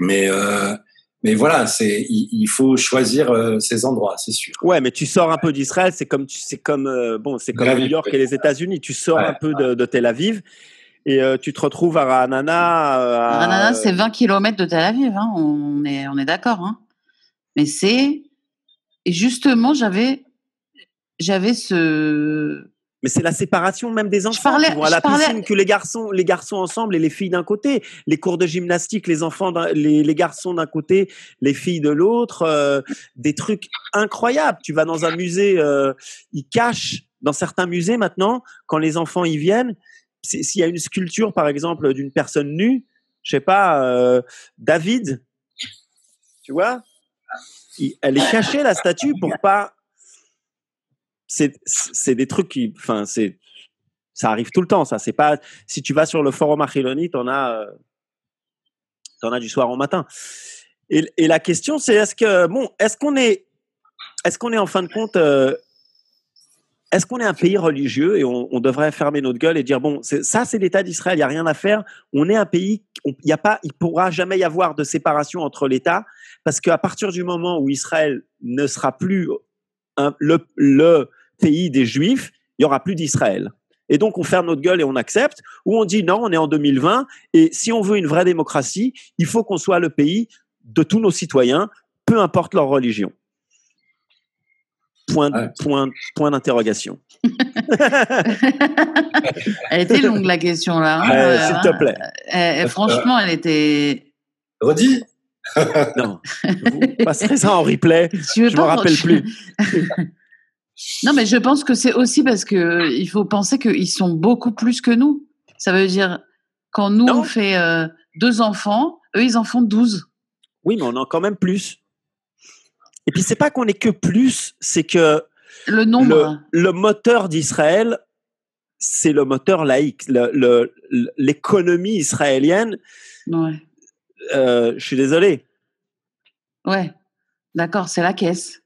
Mais, euh, mais voilà, c'est, il, il faut choisir euh, ces endroits, c'est sûr. Ouais, mais tu sors un peu d'Israël, c'est comme, c'est comme, bon, c'est comme New York et les États-Unis. Tu sors Ouais, un peu de, de Tel Aviv et euh, tu te retrouves à Ranana. euh, Ranana, c'est 20 km de Tel Aviv, hein, on est, on est d'accord. Hein. Mais c'est. Et justement, j'avais, j'avais ce. Mais c'est la séparation même des enfants parlais- qui vont à je la parlais- piscine, que les garçons, les garçons ensemble et les filles d'un côté, les cours de gymnastique, les enfants, les garçons d'un côté, les filles de l'autre, euh, des trucs incroyables. Tu vas dans un musée, euh, ils cachent dans certains musées maintenant quand les enfants y viennent. S'il y a une sculpture par exemple d'une personne nue, je sais pas, euh, David, tu vois, elle est cachée la statue pour pas c'est des trucs qui enfin c'est ça arrive tout le temps ça c'est pas si tu vas sur le forum Achiloni t'en as euh, t'en as du soir au matin. Et, la question c'est est-ce qu'on est en fin de compte euh, est-ce qu'on est un pays religieux et on, devrait fermer notre gueule et dire bon ça c'est l'État d'Israël il y a rien à faire on est un pays il y a pas il pourra jamais y avoir de séparation entre l'État parce qu'à partir du moment où Israël ne sera plus le pays des Juifs, il y aura plus d'Israël. Et donc on ferme notre gueule et on accepte, ou on dit non, on est en 2020 et si on veut une vraie démocratie, il faut qu'on soit le pays de tous nos citoyens, peu importe leur religion. Point, Ouais. point, point d'interrogation. Elle était longue la question là. hein, euh, S'il te plaît. euh, euh, franchement, elle était. Redis Non, vous passerez ça en replay. Tu veux Je me pas- rappelle plus. non, mais je pense que c'est aussi parce que euh, il faut penser qu'ils sont beaucoup plus que nous. Ça veut dire quand nous Non. on fait euh, deux enfants, eux ils en font douze. Oui, mais on en a quand même plus. Et puis c'est pas qu'on est que plus, c'est que Le nombre. le moteur d'Israël, c'est le moteur laïque. L'économie israélienne, Ouais. euh, je suis désolé. Ouais. D'accord, c'est la caisse.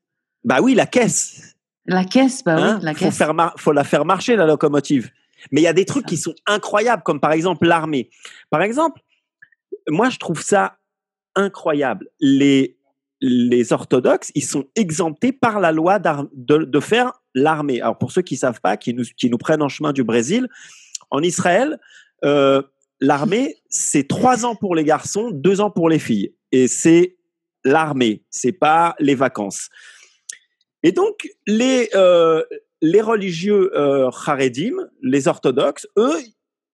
Bah oui, la caisse. La caisse, bah hein, oui, la faut, caisse. faire faut la faire marcher, la locomotive. Mais il y a des trucs qui sont incroyables, comme par exemple l'armée. Par exemple, moi, je trouve ça incroyable. Les, les orthodoxes, ils sont exemptés par la loi de, faire l'armée. Alors, pour ceux qui savent pas, qui nous, qui nous prennent en chemin du Brésil, en Israël, euh, l'armée, c'est trois ans pour les garçons, deux ans pour les filles. Et c'est l'armée, c'est pas les vacances. Et donc, les, euh, les religieux euh, charedim, les orthodoxes, eux,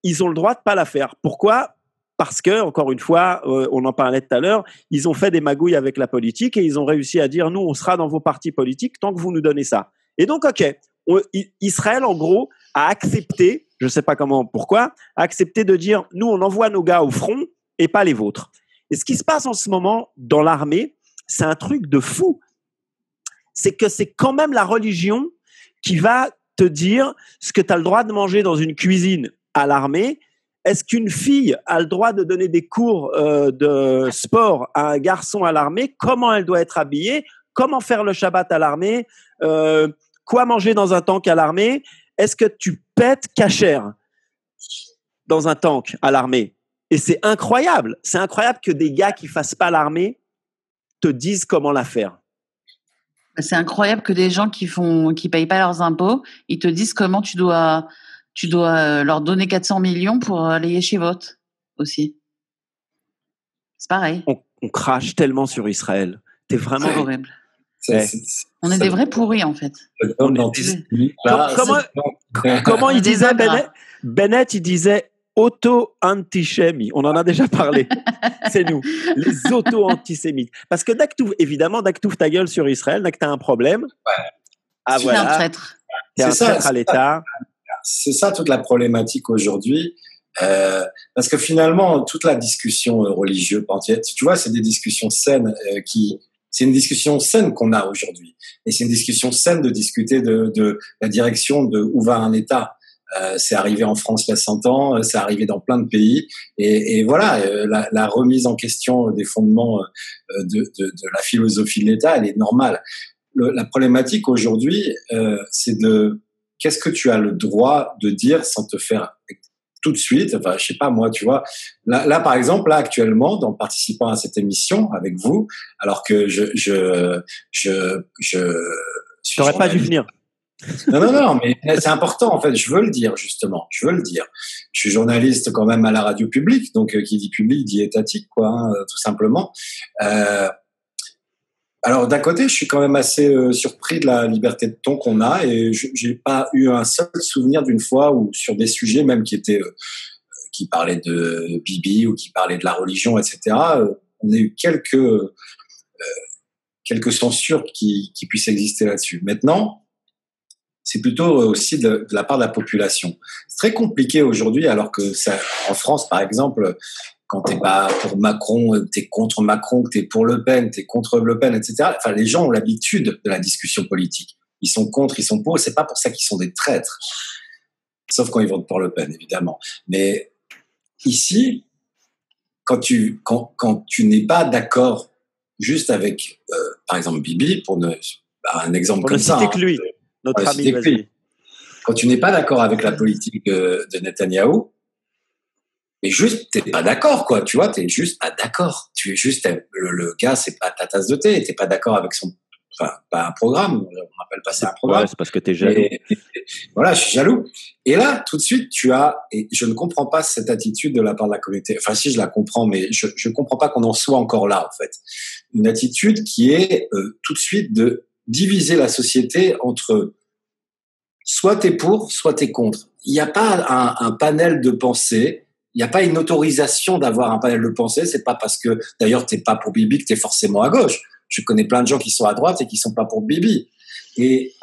ils ont le droit de pas la faire. Pourquoi? Parce que, encore une fois, euh, on en parlait tout à l'heure, ils ont fait des magouilles avec la politique et ils ont réussi à dire nous, on sera dans vos partis politiques tant que vous nous donnez ça. Et donc, ok, Israël, en gros, a accepté, je ne sais pas comment, pourquoi, a accepté de dire nous, on envoie nos gars au front et pas les vôtres. Et ce qui se passe en ce moment dans l'armée, c'est un truc de fou. C'est que c'est quand même la religion qui va te dire ce que tu as le droit de manger dans une cuisine à l'armée. Est-ce qu'une fille a le droit de donner des cours euh, de sport à un garçon à l'armée? Comment elle doit être habillée? Comment faire le Shabbat à l'armée? Euh, Quoi manger dans un tank à l'armée? Est-ce que tu pètes cachère dans un tank à l'armée? Et c'est incroyable. C'est incroyable que des gars qui fassent pas l'armée te disent comment la faire. C'est incroyable que des gens qui font, payent pas leurs impôts, ils te disent comment tu dois, tu dois euh, leur donner 400 millions pour aller chez vote aussi. C'est pareil. On, crache tellement sur Israël. T'es vraiment horrible. on est des vrais pourris en fait. comment, comment il disait Bennett, Bennett, il disait auto-antisémites. On en a déjà parlé. c'est nous, les auto-antisémites. Parce que dès que tu, évidemment, dès que tu ta gueule sur Israël, dès que tu as un problème, ouais. ah, voilà, un traître. es un traître à l'État. C'est ça toute la problématique aujourd'hui. Euh, parce que finalement, toute la discussion euh, religieuse, tu vois, c'est des discussions saines euh, qui, c'est une discussion saine qu'on a aujourd'hui. Et c'est une discussion saine de discuter de, la direction de où va un État. C'est arrivé en France il y a 100 ans, c'est arrivé dans plein de pays. Et, voilà, la, remise en question des fondements de, la philosophie de l'État, elle est normale. Le, la problématique aujourd'hui, c'est de qu'est-ce que tu as le droit de dire sans te faire tout de suite? Enfin, je sais pas moi, tu vois. Là, là par exemple, là actuellement, en participant à cette émission avec vous, alors que je je je je, n'aurais pas dû venir. Non, non, non, mais c'est important, en fait, je veux le dire, justement, je veux le dire. Je suis journaliste quand même à la radio publique, donc euh, qui dit public dit étatique, quoi, hein, euh, tout simplement. Euh, alors d'un côté, je suis quand même assez euh, surpris de la liberté de ton qu'on a, et j'ai pas eu un seul souvenir d'une fois où sur des sujets même qui étaient qui parlaient de Bibi ou qui parlaient de la religion, etc. on a eu quelques quelques censures qui, puissent exister là-dessus. Maintenant, c'est plutôt euh, aussi de, la part de la population. C'est très compliqué aujourd'hui, alors que en France, par exemple, quand t'es pas pour Macron, t'es contre Macron, t'es pour Le Pen, t'es contre Le Pen, etc. Enfin, les gens ont l'habitude de la discussion politique. Ils sont contre, ils sont pour. C'est pas pour ça qu'ils sont des traîtres. Sauf quand ils votent pour Le Pen, évidemment. Mais ici, quand tu quand, quand tu n'es pas d'accord juste avec, euh, par exemple, Bibi, pour ne, bah, un exemple pour comme ça. Hein, que lui notre ami. Quand tu n'es pas d'accord avec la politique de, de Netanyahou, et juste, t'es pas d'accord, quoi. Tu vois, t'es juste pas d'accord. Tu es juste, le, le gars, c'est pas ta tasse de thé. T'es pas d'accord avec son, enfin, pas un programme. On appelle pas ça un programme. c'est parce que t'es jaloux. voilà, je suis jaloux. Et là, tout de suite, tu as, et je ne comprends pas cette attitude de la part de la communauté. Enfin, si je la comprends, mais je, je comprends pas qu'on en soit encore là, en fait. Une attitude qui est euh, tout de suite de diviser la société entre soit t'es pour, soit t'es contre. Il n'y a pas un, un, panel de pensée. Il n'y a pas une autorisation d'avoir un panel de pensée. C'est pas parce que, d'ailleurs, t'es pas pour Bibi que t'es forcément à gauche. Je connais plein de gens qui sont à droite et qui sont pas pour Bibi. Et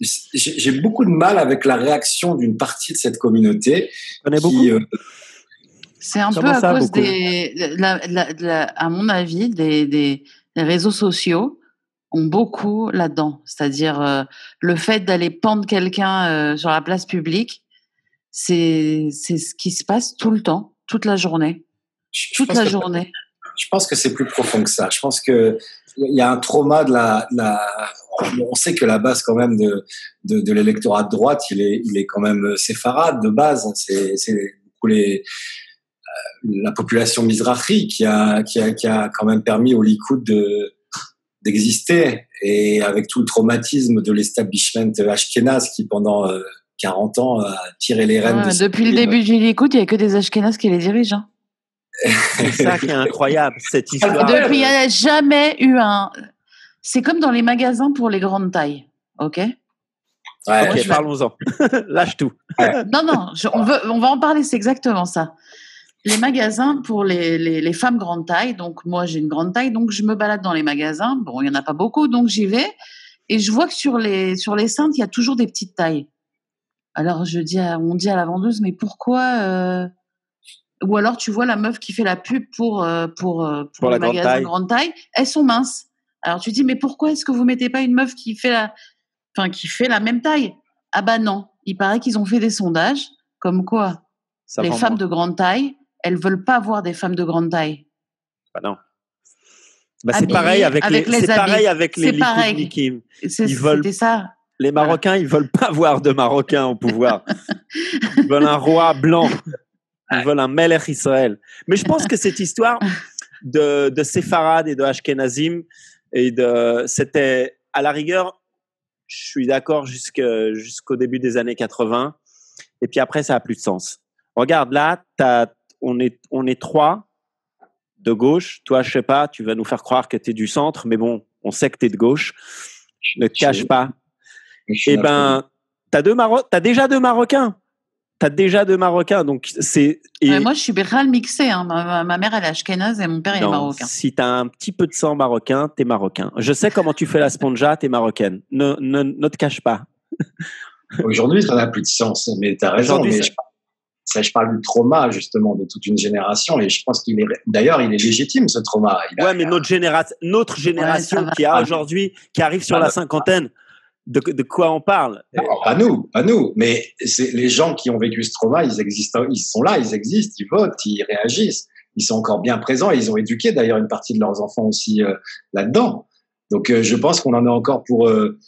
j'ai beaucoup de mal avec la réaction d'une partie de cette communauté. Qui, euh, c'est un peu à cause des, la, la, à mon avis, des, des réseaux sociaux ont beaucoup là-dedans. C'est-à-dire euh, le fait d'aller pendre quelqu'un euh, sur la place publique, c'est c'est ce qui se passe tout le temps, toute la journée, toute la journée. Je pense que c'est plus profond que ça. Je pense que il y a un trauma de la, la on sait que la base quand même de de, de l'électorat de droite, il est il est quand même séfarade de base. C'est c'est beaucoup les euh, la population mizrahi qui a, qui a qui a quand même permis au Likoud de d'exister et avec tout le traumatisme de l'establishment ashkénaze qui pendant 40 euh, ans a tiré les rênes. de depuis le début du Likoud, il n'y a que des ashkénazes qui les dirigent. Hein. C'est ça qui est incroyable, cette histoire. Depuis, il n'y a jamais eu un. C'est comme dans les magasins pour les grandes tailles, ok? Ouais, ok, parlons-en. Lâche tout. Non, non, on, veut, on va en parler, c'est exactement ça. les magasins pour les, les, les femmes grande taille. Donc, moi, j'ai une grande taille, donc je me balade dans les magasins. Bon, il n'y en a pas beaucoup, donc j'y vais. Et je vois que sur les, sur les cintres, il y a toujours des petites tailles. Alors, je dis à- on dit à la vendeuse, mais pourquoi euh, Ou alors, tu vois la meuf qui fait la pub pour, euh, pour, euh, pour, Pour les la grande magasins taille. grande taille. Elles sont minces. Alors, tu dis, mais pourquoi est-ce que vous mettez pas une meuf qui fait la, enfin, qui fait la même taille? Ah bah non. Il paraît qu'ils ont fait des sondages comme quoi Ça les femmes moins. de grande taille, elles veulent pas voir des femmes de grande taille. Bah non. Bah, c'est pareil avec, avec les, les c'est pareil avec les pareil. liquides Ils veulent- ça. Les Marocains, ils veulent pas voir de Marocains au pouvoir. Ils veulent un roi blanc. Ils veulent un Melech Israël. Mais je pense que cette histoire de, de séfarade et de Ashkenazim, et de, c'était à la rigueur, je suis d'accord jusqu'au début des années 80. Et puis après, ça a plus de sens. Regarde là, on est, on est trois de gauche. Toi, je sais pas, tu vas nous faire croire que tu es du centre, mais bon, on sait que tu es de gauche. Ne te cache pas. Eh ben, t'as deux Maro t'as déjà deux Marocains. T'as déjà deux Marocains, donc c'est. et- Ouais, moi, je suis béral mixé. Hein. Ma, ma- ma mère, elle est ashkénaze et mon père, il est marocain. Si t'as un petit peu de sang marocain, t'es marocain. Je sais comment tu fais la sponja, t'es marocaine. Ne, ne, ne te cache pas. Aujourd'hui, ça n'a plus de sens, mais tu as raison. Mais je, ça, je parle du trauma, justement, de toute une génération. Et je pense qu'il est. D'ailleurs, il est légitime, ce trauma. Il a- Ouais, mais notre, généra notre génération qui a Ah, aujourd'hui, qui arrive sur Ah, la cinquantaine, de, quoi on parle? Non, nous, pas nous. Mais c'est les gens qui ont vécu ce trauma, ils existent, ils sont là, ils existent, ils votent, ils réagissent. Ils sont encore bien présents et ils ont éduqué d'ailleurs une partie de leurs enfants aussi euh, là-dedans. Donc euh, je pense qu'on en a encore pour, euh,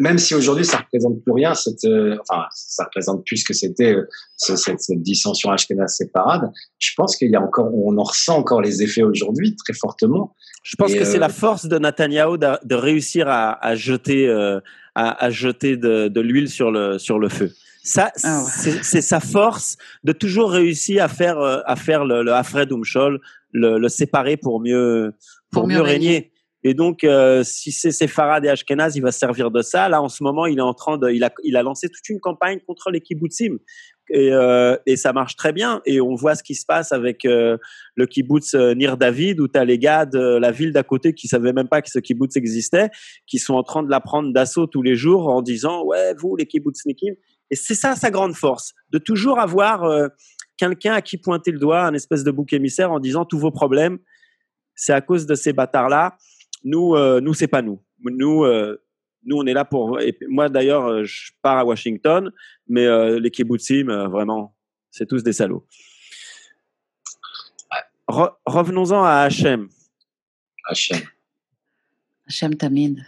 même si aujourd'hui ça représente plus rien, cette, euh, enfin ça représente plus ce que c'était euh, ce- cette, cette dissension ashkénaze séparade. Je pense qu'il y a encore, on en ressent encore les effets aujourd'hui très fortement. Je pense Et, que c'est euh, la force de Netanyahou de, de réussir à, à jeter, euh, à, à jeter de, de l'huile sur le, sur le feu. Ça, Ah ouais. c'est c'est sa force de toujours réussir à faire, euh, à faire le, le Hafred Umshol, le, le séparer pour mieux, pour, Pour mieux mieux régner. régner. Et donc, euh, si c'est Sepharad et Ashkenaz, il va se servir de ça. Là, en ce moment, il est en train de, il a, il a lancé toute une campagne contre les kibbutzim. Et, euh, et ça marche très bien. Et on voit ce qui se passe avec euh, le kibbutz Nir David, où tu as les gars de la ville d'à côté qui savaient même pas que ce kibbutz existait, qui sont en train de la prendre d'assaut tous les jours en disant Ouais, vous, les kibbutznikim. Et c'est ça sa grande force, de toujours avoir quelqu'un à qui pointer le doigt, un espèce de bouc émissaire en disant Tous vos problèmes, c'est à cause de ces bâtards-là. Nous, euh, nous c'est pas nous. Nous, euh, nous, on est là pour. Et moi, d'ailleurs, euh, je pars à Washington, mais euh, les kibbutzim, euh, vraiment, c'est tous des salauds. Re- Revenons-en à Hachem. Hachem. Hachem Tamid.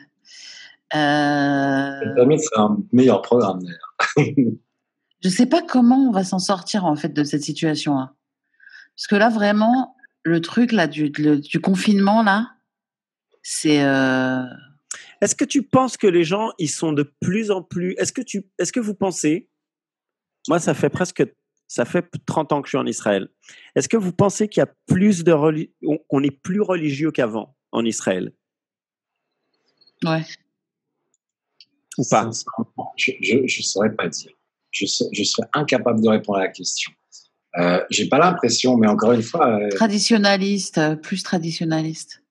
Euh, Tamid, c'est un meilleur programme d'ailleurs. je sais pas comment on va s'en sortir en fait de cette situation. hein. Parce que là, vraiment, le truc là du, le- du confinement là, c'est. euh, Est-ce que tu penses que les gens, ils sont de plus en plus. Est-ce que, tu, est-ce que vous pensez. Moi, ça fait presque. Ça fait 30 ans que je suis en Israël. Est-ce que vous pensez qu'il y a plus de. reli- on- qu'on est plus religieux qu'avant en Israël? Ouais. Ou pas? Je ne saurais pas dire. Je, je serais incapable de répondre à la question. Euh, J'ai pas l'impression, mais encore une fois, euh, Traditionnaliste, euh, plus traditionnaliste.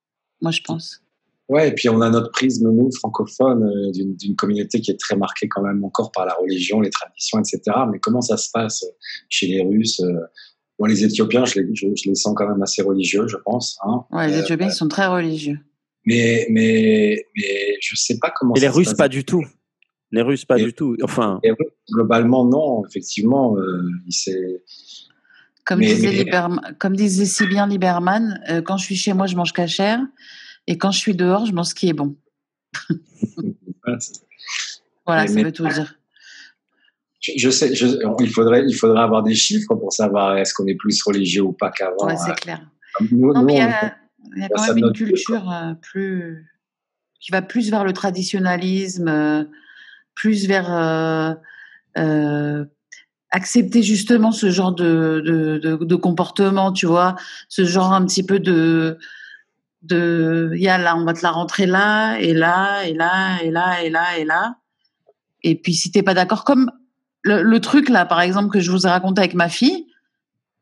Moi, je pense. Ouais. Et puis on a notre prisme nous francophone euh, d'une communauté qui est très marquée quand même encore par la religion, les traditions, etc. Mais comment ça se passe euh, chez les Russes euh, Bon, les Éthiopiens, je les, je, je les sens quand même assez religieux, je pense. Hein. Ouais, les Euh, Éthiopiens, ils sont très religieux. mais mais mais je sais pas comment. Et les ça se Russes, passe. pas du tout. Les Russes, pas Et- du tout. Enfin, Les Russes, globalement, non. Effectivement, euh, c'est Comme, Mais- disait mais- Lieberman- comme disait si bien Lieberman, euh, quand je suis chez moi, je mange cachère. Et quand je suis dehors, je mange ce qui est bon. Voilà, Mais- ça mais- veut tout dire. Je, sais, je- il, faudrait, il faudrait avoir des chiffres pour savoir est-ce qu'on est plus religieux ou pas qu'avant. Ouais, hein. c'est clair. Nous, Non, nous, mais il y a, il y a on quand même une culture euh, plus qui va plus vers le traditionnalisme, euh, plus vers euh, euh, accepter justement ce genre de, de, de, de comportement, tu vois, ce genre un petit peu de de y a là, on va te la rentrer là et là et là et là et là et là. Et puis si t'es pas d'accord, comme le, le truc là, par exemple que je vous ai raconté avec ma fille,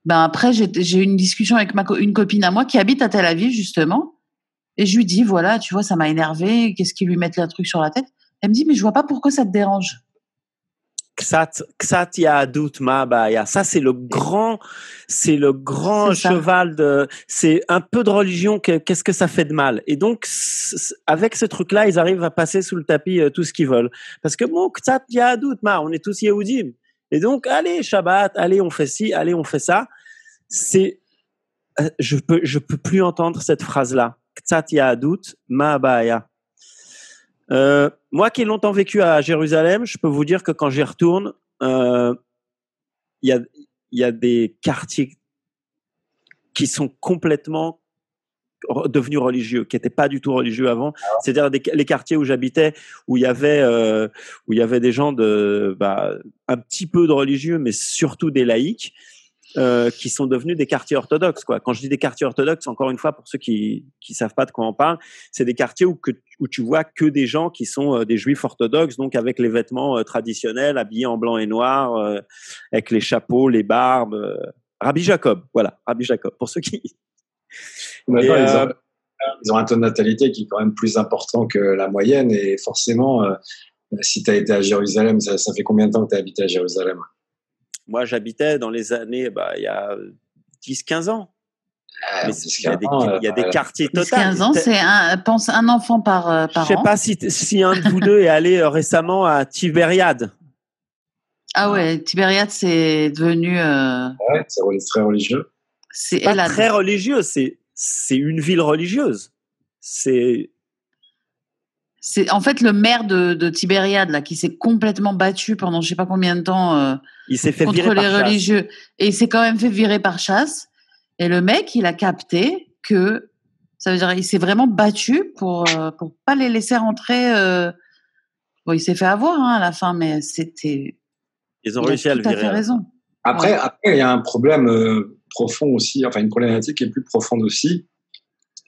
Ben après, j'ai eu une discussion avec ma une copine à moi qui habite à Tel Aviv, justement. Et je lui dis, voilà, tu vois, ça m'a énervé. Qu'est-ce qu'ils lui mettent un truc sur la tête? Elle me dit, mais je vois pas pourquoi ça te dérange. Ksat, yahadut ma ba'aya. Ça, c'est le grand, c'est le grand cheval de, c'est un peu de religion. que- Qu'est-ce que ça fait de mal? Et donc, avec ce truc-là, ils arrivent à passer sous le tapis euh, tout ce qu'ils veulent. Parce que bon, ksat yahadut ma, on est tous Yehudim. Et donc, allez, Shabbat, allez, on fait ci, allez, on fait ça. C'est, euh, je peux, je peux plus entendre cette phrase-là. Ksat yahadut ma ba'aya. Euh, moi qui ai longtemps vécu à Jérusalem, je peux vous dire que quand j'y retourne, euh, il y, a, il y a des quartiers qui sont complètement devenus religieux, qui n'étaient pas du tout religieux avant. C'est-à-dire des- les quartiers où j'habitais, où il y avait euh, où il y avait des gens de bah, un petit peu de religieux, mais surtout des laïcs. Euh, qui sont devenus des quartiers orthodoxes. Quoi. Quand je dis des quartiers orthodoxes, encore une fois, pour ceux qui qui savent pas de quoi on parle, c'est des quartiers où, que, où tu vois que des gens qui sont euh, des juifs orthodoxes, donc avec les vêtements euh, traditionnels, habillés en blanc et noir, avec les chapeaux, les barbes. Rabbi Jacob, voilà, Rabbi Jacob, pour ceux qui... Et, ils, ont, ils ont un taux de natalité qui est quand même plus important que la moyenne et forcément, euh, si tu as été à Jérusalem, ça, ça fait combien de temps que tu as habité à Jérusalem? Moi, j'habitais dans les années, bah, il y a 10-15 ans. Ah, Mais il y a des, qu'avant, il y a des euh, quartiers 10, total. 15 ans, c'est un, pense un enfant par, euh, Je par sais an. pas si, si un de vous deux est allé euh, récemment à Tibériade. Ah ouais, Tibériade, c'est devenu. euh, ouais, c'est très religieux. c'est Pas très religieux, c'est c'est une ville religieuse. C'est C'est en fait le maire de, de Tibériade là qui s'est complètement battu pendant je sais pas combien de temps euh, il s'est fait contre virer les par chasse. religieux et il s'est quand même fait virer par chasse. Et le mec, il a capté que ça veut dire il s'est vraiment battu pour euh, pour pas les laisser rentrer. euh, Bon, il s'est fait avoir hein, à la fin, mais c'était. Ils ont Il a réussi à le virer. fait fin. raison. Après, Ouais. après, il y a un problème euh, profond aussi, enfin une problématique qui est plus profonde aussi,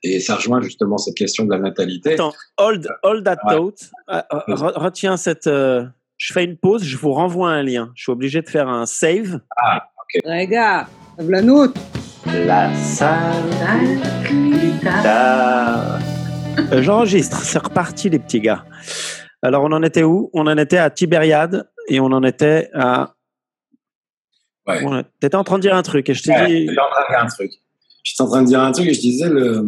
et ça rejoint justement cette question de la natalité. Attends, hold, hold that ouais. thought. Ah, ah, re retiens cette. Euh, je fais une pause, je vous renvoie un lien. Je suis obligé de faire un save. Ah, ok. Les gars, la note. La salle euh, J'enregistre, c'est reparti les petits gars. Alors on en était où? On en était à Tibériade et on en était à. Ouais. étais en train de dire un truc et je t'ai ouais, dit. en train de dire un truc. J'étais en train de dire un truc et je disais le,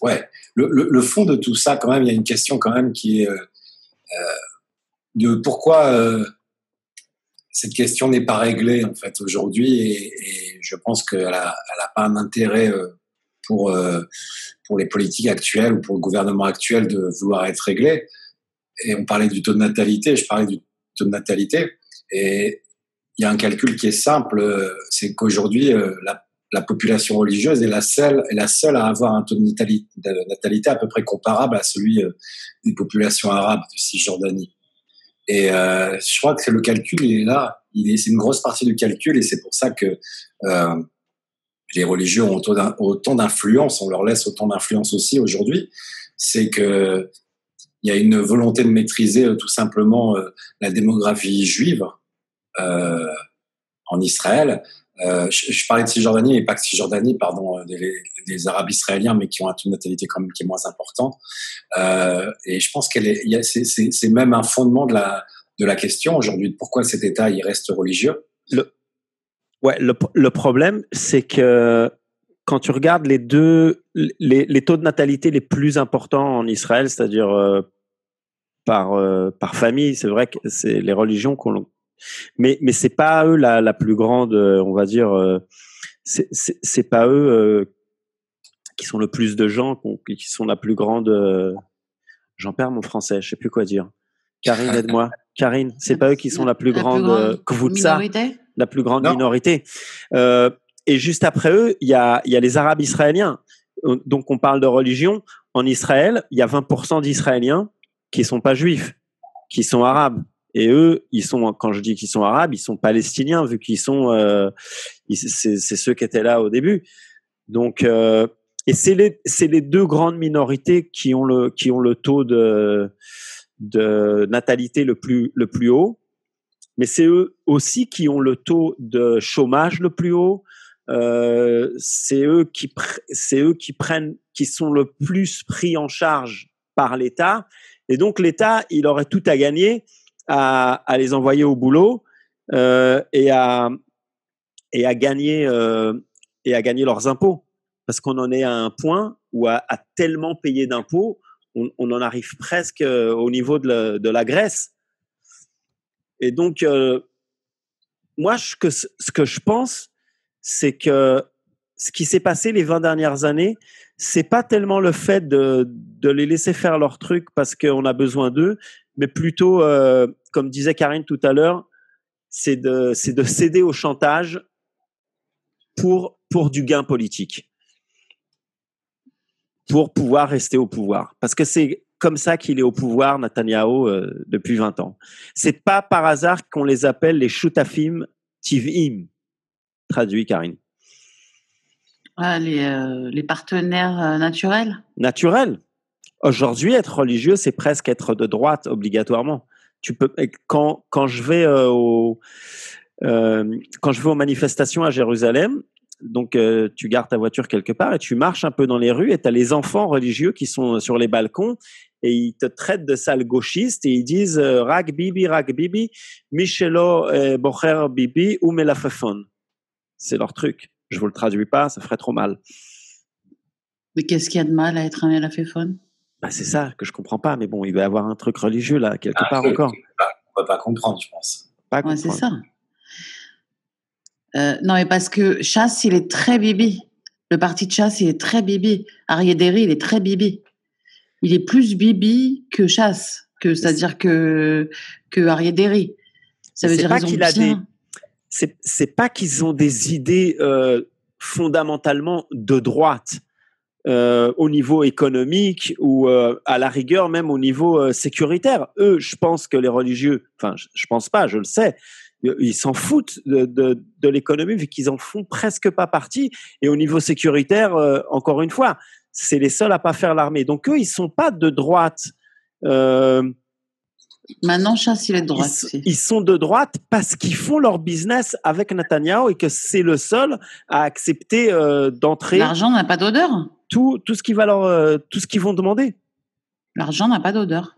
ouais, le, le, fond de tout ça quand même, il y a une question quand même qui est euh, euh, de pourquoi euh, cette question n'est pas réglée en fait aujourd'hui et, je pense qu'elle a, elle a pas un intérêt pour pour les politiques actuelles ou pour le gouvernement actuel de vouloir être réglée. Et on parlait du taux de natalité, je parlais du taux de natalité et il y a un calcul qui est simple, c'est qu'aujourd'hui, la, la population religieuse est la seule, est la seule à avoir un taux de natalité, à peu près comparable à celui euh, des populations arabes de Cisjordanie. Et euh, je crois que le calcul, est là. C'est une grosse partie du calcul et c'est pour ça que euh, les religieux ont autant d'in- autant d'influence, on leur laisse autant d'influence aussi aujourd'hui. C'est que il y a une volonté de maîtriser tout simplement la démographie juive en Israël. Euh, je, parlais de Cisjordanie, mais pas que Cisjordanie, pardon, euh, des, Arabes israéliens, mais qui ont un taux de natalité quand même qui est moins important. Euh, et je pense qu'elle est, c'est, même un fondement de la de la question aujourd'hui de pourquoi cet État il reste religieux. Ouais, le, le problème, c'est que quand tu regardes les deux, les, taux de natalité les plus importants en Israël, c'est-à-dire par, par famille, c'est vrai que c'est les religions qu'on. Mais, mais c'est pas eux la, la plus grande, euh, on va dire, euh, c'est- c'est c'est pas eux euh, qui sont le plus de gens, qui sont la plus grande. J'en perds mon français, je sais plus quoi dire. Karine, aide-moi. Karine, c'est pas eux qui sont la plus grande, la plus grande Non. minorité. Euh, et juste après eux, il y a, il y a les Arabes israéliens. Donc on parle de religion. En Israël, il y a 20% d'Israéliens qui sont pas juifs, qui sont arabes. Et eux, ils sont, quand je dis qu'ils sont arabes, ils sont palestiniens vu qu'ils sont, euh, c'est ceux qui étaient là au début. Donc, euh, et c'est les, les deux grandes minorités qui ont le, qui ont le taux de, de natalité le plus, le plus haut mais c'est eux aussi qui ont le taux de chômage le plus haut, euh, c'est eux qui c'est eux qui prennent, qui sont le plus pris en charge par l'État. Et donc l'État, il aurait tout à gagner à, les envoyer au boulot euh, et à et à gagner euh, et à gagner leurs impôts, parce qu'on en est à un point où à, tellement payer d'impôts, on, en arrive presque euh, au niveau de la, de la Grèce. Et donc moi, ce que, ce que je pense, c'est que ce qui s'est passé les 20 dernières années, c'est pas tellement le fait de, les laisser faire leur truc parce qu'on a besoin d'eux, mais plutôt, euh, comme disait Karine tout à l'heure, c'est de, céder au chantage pour, pour du gain politique. Pour pouvoir rester au pouvoir. Parce que c'est comme ça qu'il est au pouvoir, Netanyahu, euh, depuis 20 ans. C'est pas par hasard qu'on les appelle les shutafim tivim, traduit Karine. Ah, les, euh, partenaires euh, naturels? Naturels. Aujourd'hui, être religieux, c'est presque être de droite obligatoirement. Tu peux quand quand je vais euh, au quand je vais aux manifestations à Jérusalem, donc tu gardes ta voiture quelque part et tu marches un peu dans les rues et tu as les enfants religieux qui sont sur les balcons et ils te traitent de sale gauchiste et ils disent Rag Bibi, Rag Bibi, Michelo Bocher Bibi ou Melafefon. C'est leur truc. Je vous le traduis pas, ça ferait trop mal. Mais qu'est-ce qu'il y a de mal à être un Melafefon bah, C'est ça que je comprends pas, mais bon, il va y avoir un truc religieux là, quelque ah, part encore. On va pas comprendre, je pense. Pas ouais, c'est ça. Euh, non, mais parce que Chasse, il est très bibi. Le parti de Chasse, il est très bibi. Ariéderi, il est très bibi il est plus Bibi que Chasse, que c'est-à-dire que que Ariaderi. Ça veut dire pas qu'il a des c'est pas qu'ils ont des idées euh, fondamentalement de droite euh, au niveau économique ou euh, à la rigueur même au niveau euh, sécuritaire. Eux, je pense que les religieux, enfin, je, je pense pas, je le sais, ils s'en foutent de, de, de l'économie vu qu'ils en font presque pas partie. Et au niveau sécuritaire, euh, encore une fois, c'est les seuls à pas faire l'armée. Donc eux, ils sont pas de droite. Euh, Maintenant, Chasse, il est de droite. Ils, ils, sont de droite parce qu'ils font leur business avec Netanyahu et que c'est le seul à accepter euh, d'entrer. L'argent n'a pas d'odeur. Tout, tout ce qui va leur, euh, tout ce qu'ils vont demander. L'argent n'a pas d'odeur.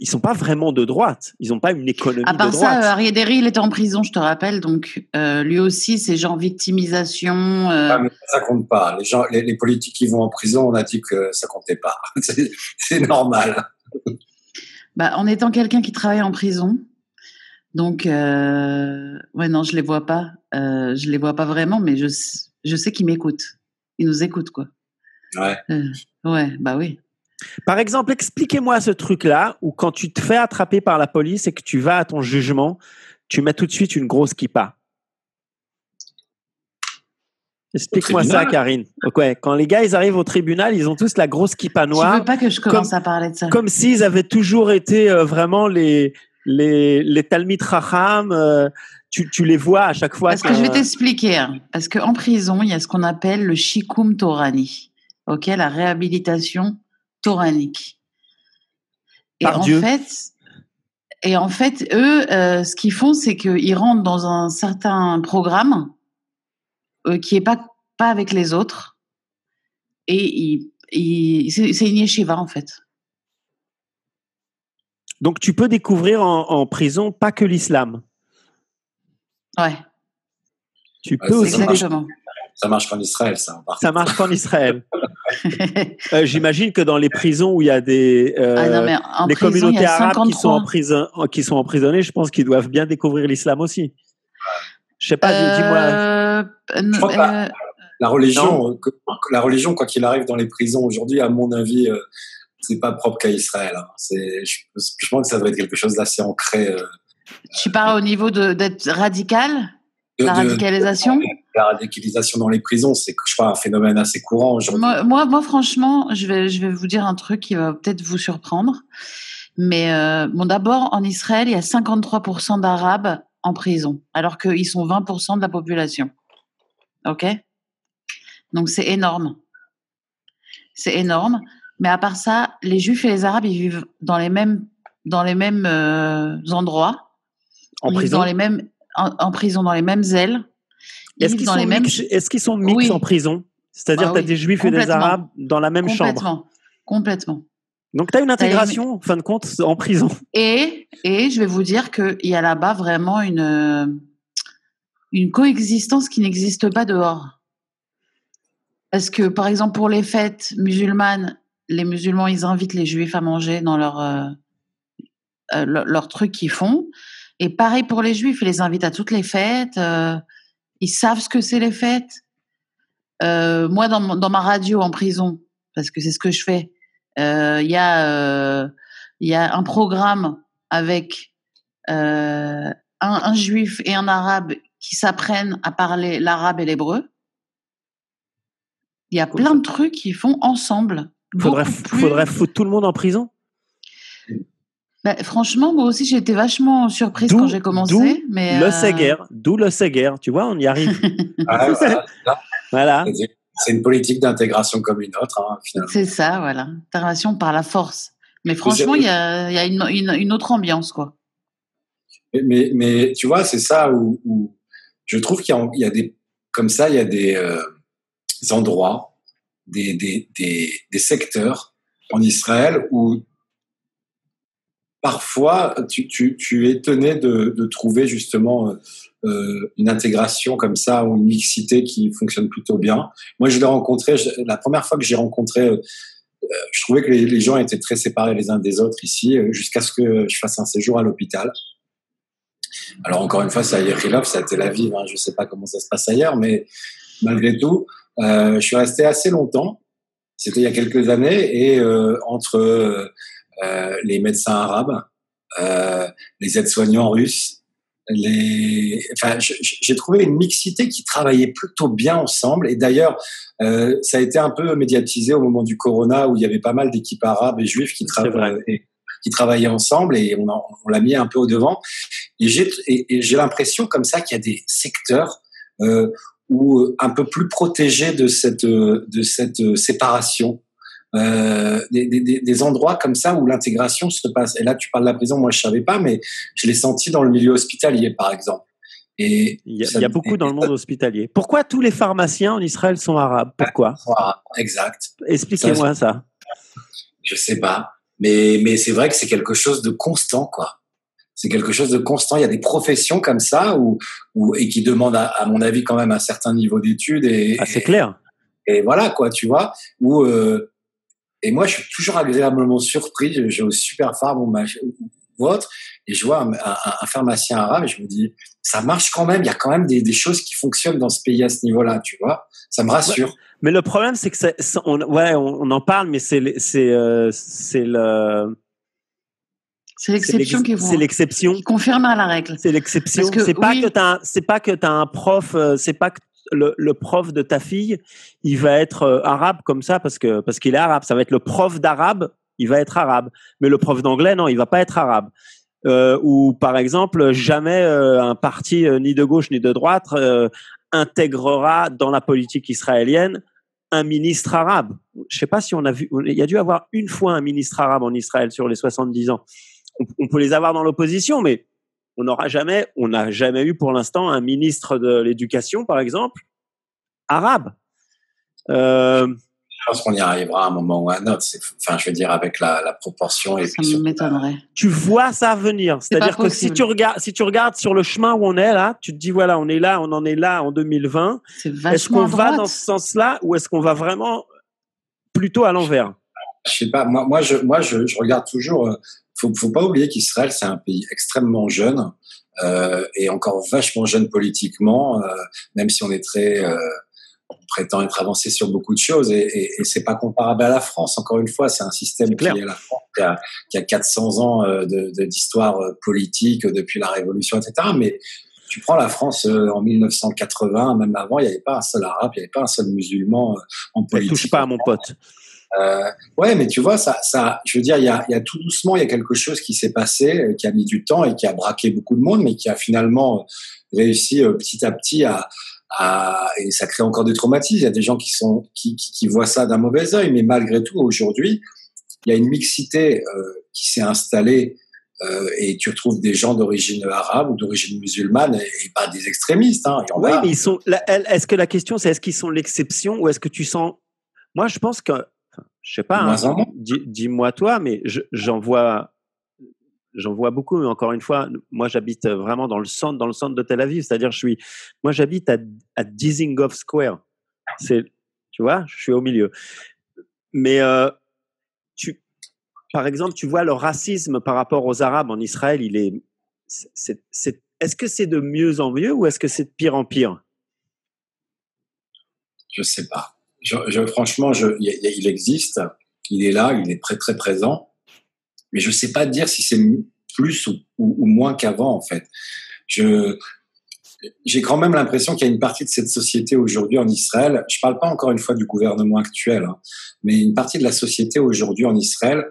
Ils sont pas vraiment de droite. Ils n'ont pas une économie à part de droite. ça, Ariaderi, il était en prison, je te rappelle. Donc, euh, lui aussi, c'est genre victimisation. Euh... Ah, mais ça compte pas. Les, gens, les, les, politiques qui vont en prison, on a dit que ça comptait pas. c'est normal. Bah, en étant quelqu'un qui travaille en prison, donc, euh, ouais, non, je les vois pas. Euh, je les vois pas vraiment, mais je, je sais qu'ils m'écoutent. Ils nous écoutent, quoi. Ouais. Euh, ouais, bah oui. Par exemple, expliquez-moi ce truc-là où quand tu te fais attraper par la police et que tu vas à ton jugement, tu mets tout de suite une grosse kippa. Explique-moi ça, Karine. Donc, ouais, quand les gars ils arrivent au tribunal, ils ont tous la grosse kippa noire. Tu veux pas que je commence comme, à parler de ça Comme s'ils avaient toujours été euh, vraiment les les les Talmid Raham. Euh, tu, tu, les vois à chaque fois. Parce que, que je vais t'expliquer. Hein. Parce qu'en prison, il y a ce qu'on appelle le shikum torani. Ok, la réhabilitation toranique. Et Par en Dieu. fait, et en fait, eux, euh, ce qu'ils font, c'est qu'ils rentrent dans un certain programme euh, qui est pas pas avec les autres, et ils, c'est une yeshiva en fait. Donc tu peux découvrir en, en prison pas que l'islam. Ouais. Tu Ouais, peux aussi. Exactement. Ça marche qu'en Israël, ça. Ça marche qu'en Israël. Euh, J'imagine que dans les prisons où il y a des euh, ah non, mais en les prison, il communautés arabes qui 53. sont, en prison, qui sont emprisonnées, je pense qu'ils doivent bien découvrir l'islam aussi. Je sais pas, dis- dis-moi. Euh, Je crois pas. euh, La religion, euh, que- que la religion, quoi qu'il arrive dans les prisons aujourd'hui, à mon avis, euh, c'est pas propre qu'à Israël. hein. C'est, je, je pense que ça doit être quelque chose d'assez ancré. euh, tu parles au niveau de- d'être radical, de, la de- radicalisation? la radicalisation dans les prisons, c'est je crois un phénomène assez courant aujourd'hui. moi, moi, moi, franchement, je vais, je vais vous dire un truc qui va peut-être vous surprendre. Mais euh, bon, d'abord, en Israël, il y a 53% d'Arabes en prison, alors qu'ils sont 20% de la population. OK? Donc, c'est énorme. C'est énorme. Mais à part ça, les Juifs et les Arabes, ils vivent dans les mêmes, dans les mêmes euh, endroits. En Ils prison? dans les mêmes, en, en prison, dans les mêmes ailes. Est-ce qu'ils sont, mêmes. est-ce qu'ils sont mix Oui. en prison? C'est-à-dire que tu as oui, des juifs et des arabes dans la même chambre. Complètement. Donc tu as une intégration, en fin de compte, en prison. Et, et je vais vous dire qu'il y a là-bas vraiment une, euh, une coexistence qui n'existe pas dehors. Parce que, par exemple, pour les fêtes musulmanes, les musulmans, ils invitent les juifs à manger dans leur, euh, euh, leur, truc qu'ils font. Et pareil pour les juifs, ils les invitent à toutes les fêtes. euh, ils savent ce que c'est les fêtes. Euh, moi, dans, dans ma radio en prison, parce que c'est ce que je fais, euh, il y a... euh, il y a un programme avec euh, un, un juif et un arabe qui s'apprennent à parler l'arabe et l'hébreu. Il y a Cool, plein de trucs qu'ils font ensemble. Faudrait, plus- faudrait foutre tout le monde en prison? Bah, franchement, moi aussi, j'ai été vachement surprise quand j'ai commencé. mais Le euh, d'où le Séguer. Tu vois, on y arrive. Ah, voilà. voilà. C'est- une politique d'intégration comme une autre, hein, finalement. C'est ça, voilà. Intervention par la force. Mais franchement, il y a, il y a une, une- une autre ambiance, quoi. Mais, mais, mais tu vois, c'est ça où, où je trouve qu'il y, a- il y a des, comme ça, il y a des euh, endroits, des, des, des, des secteurs en Israël où parfois tu, tu, tu es étonné de, de trouver justement euh, euh, une intégration comme ça ou une mixité qui fonctionne plutôt bien. Moi, je l'ai rencontré, la première fois que j'ai rencontré, euh, je trouvais que les, gens étaient très séparés les uns des autres ici, euh, jusqu'à ce que je fasse un séjour à l'hôpital. Alors encore une fois, c'est à Yechilov, c'est à Tel Aviv. Je ne sais pas comment ça se passe ailleurs, mais malgré tout, euh, je suis resté assez longtemps. C'était il y a quelques années et euh, entre euh, les médecins arabes, euh, les aides-soignants russes, les, enfin, j'ai trouvé une mixité qui travaillait plutôt bien ensemble. Et d'ailleurs, euh, ça a été un peu médiatisé au moment du Corona où il y avait pas mal d'équipes arabes et juives qui, travaillaient, qui travaillaient ensemble et on, on l'a mis un peu au devant. Et j'ai et, et j'ai l'impression comme ça qu'il y a des secteurs euh, où euh, un peu plus protégés de cette euh, de cette euh, séparation. Euh, des, des- des- des endroits comme ça où l'intégration se passe. Et là, tu parles de la prison, moi je savais pas, mais je l'ai senti dans le milieu hospitalier, par exemple. Et Il y a, ça- y a beaucoup dans le monde hospitalier. Pourquoi tous les pharmaciens en Israël sont arabes? Pourquoi? Voilà, exact. Expliquez-moi ça. Je sais pas, mais mais c'est vrai que c'est quelque chose de constant, quoi. C'est quelque chose de constant. Il y a des professions comme ça où, où et qui demandent, à, à mon avis, quand même un certain niveau d'études et, Ah, c'est clair. et voilà quoi, tu vois. Où euh, et moi, je suis toujours agréablement surpris. Je, je vais au super farm ou, ou autre, et je vois un, un- un pharmacien arabe et je me dis, ça marche quand même. Il y a quand même des, des choses qui fonctionnent dans ce pays à ce niveau-là, tu vois. Ça me rassure. Mais le problème, c'est que ça, ça- on, ouais, on, on en parle, mais c'est le- c'est euh, c'est le C'est l'exception qui, c'est l'ex- c'est l'exception. qui confirme à la règle. C'est l'exception. Parce que, C'est pas oui. que t'as, un- c'est pas que t'as un prof, euh, c'est pas que le, prof de ta fille, il va être euh, arabe comme ça parce que parce qu'il est arabe. Ça va être le prof d'arabe, il va être arabe. Mais le prof d'anglais, non, il va pas être arabe. Euh, ou par exemple, jamais euh, un parti ni de gauche ni de droite intégrera dans la politique israélienne un ministre arabe. Je sais pas si on a vu, il y a dû avoir une fois un ministre arabe en Israël sur les 70 ans. On peut les avoir dans l'opposition, mais on n'aura jamais, on n'a jamais eu pour l'instant un ministre de l'éducation, par exemple, arabe. Euh, Je pense qu'on y arrivera à un moment ou à un autre. Enfin, je veux dire, avec la, la proportion et Ça puis m'étonnerait. tu vois ça venir. C'est-à-dire que si tu regardes, si tu regardes sur le chemin où on est là, tu te dis voilà, on est là, on en est là en 2020. C'est Est-ce qu'on va dans ce sens-là ou est-ce qu'on va vraiment plutôt à l'envers? Je sais pas. Moi, moi, je, moi, je, je regarde toujours. euh, Faut, faut pas oublier qu'Israël, c'est un pays extrêmement jeune euh, et encore vachement jeune politiquement, euh, même si on est très, euh, on prétend être avancé sur beaucoup de choses et, et, et c'est pas comparable à la France. Encore une fois, c'est un système qui clair. est la France, qui a, qui a 400 ans de- de- d'histoire politique depuis la Révolution, etc. Mais tu prends la France euh, en 1980, même avant, il n'y avait pas un seul arabe, il n'y avait pas un seul musulman euh, en Ne politique. touche pas à mon pote. Euh, ouais, mais tu vois, ça, ça, je veux dire, il y a, il y a tout doucement, il y a quelque chose qui s'est passé, euh, qui a mis du temps et qui a braqué beaucoup de monde, mais qui a finalement euh, réussi euh, petit à petit à, à, et ça crée encore des traumatismes. Il y a des gens qui sont, qui, qui, qui voient ça d'un mauvais œil, mais malgré tout, aujourd'hui, il y a une mixité euh, qui s'est installée et tu retrouves des gens d'origine arabe ou d'origine musulmane et, pas des extrémistes. Hein, oui, mais ils sont. Est-ce que la question c'est est-ce qu'ils sont l'exception ou est-ce que tu sens Moi, je pense que, je sais pas. Hein, dis-moi toi, mais j'en vois. J'en vois beaucoup, mais encore une fois, moi j'habite vraiment dans le centre, dans le centre de Tel Aviv, c'est-à-dire je suis, moi j'habite à, à Dizengoff Square, c'est, tu vois, je suis au milieu. Mais euh, tu, par exemple, tu vois le racisme par rapport aux Arabes en Israël, il est, c'est, est-ce que c'est de mieux en mieux ou est-ce que c'est de pire en pire? Je sais pas. Franchement, il existe, il est là, il est très très présent, mais je sais pas dire si c'est plus ou, moins qu'avant en fait. J'ai quand même l'impression qu'il y a une partie de cette société aujourd'hui en Israël, je parle pas encore une fois du gouvernement actuel, hein, mais une partie de la société aujourd'hui en Israël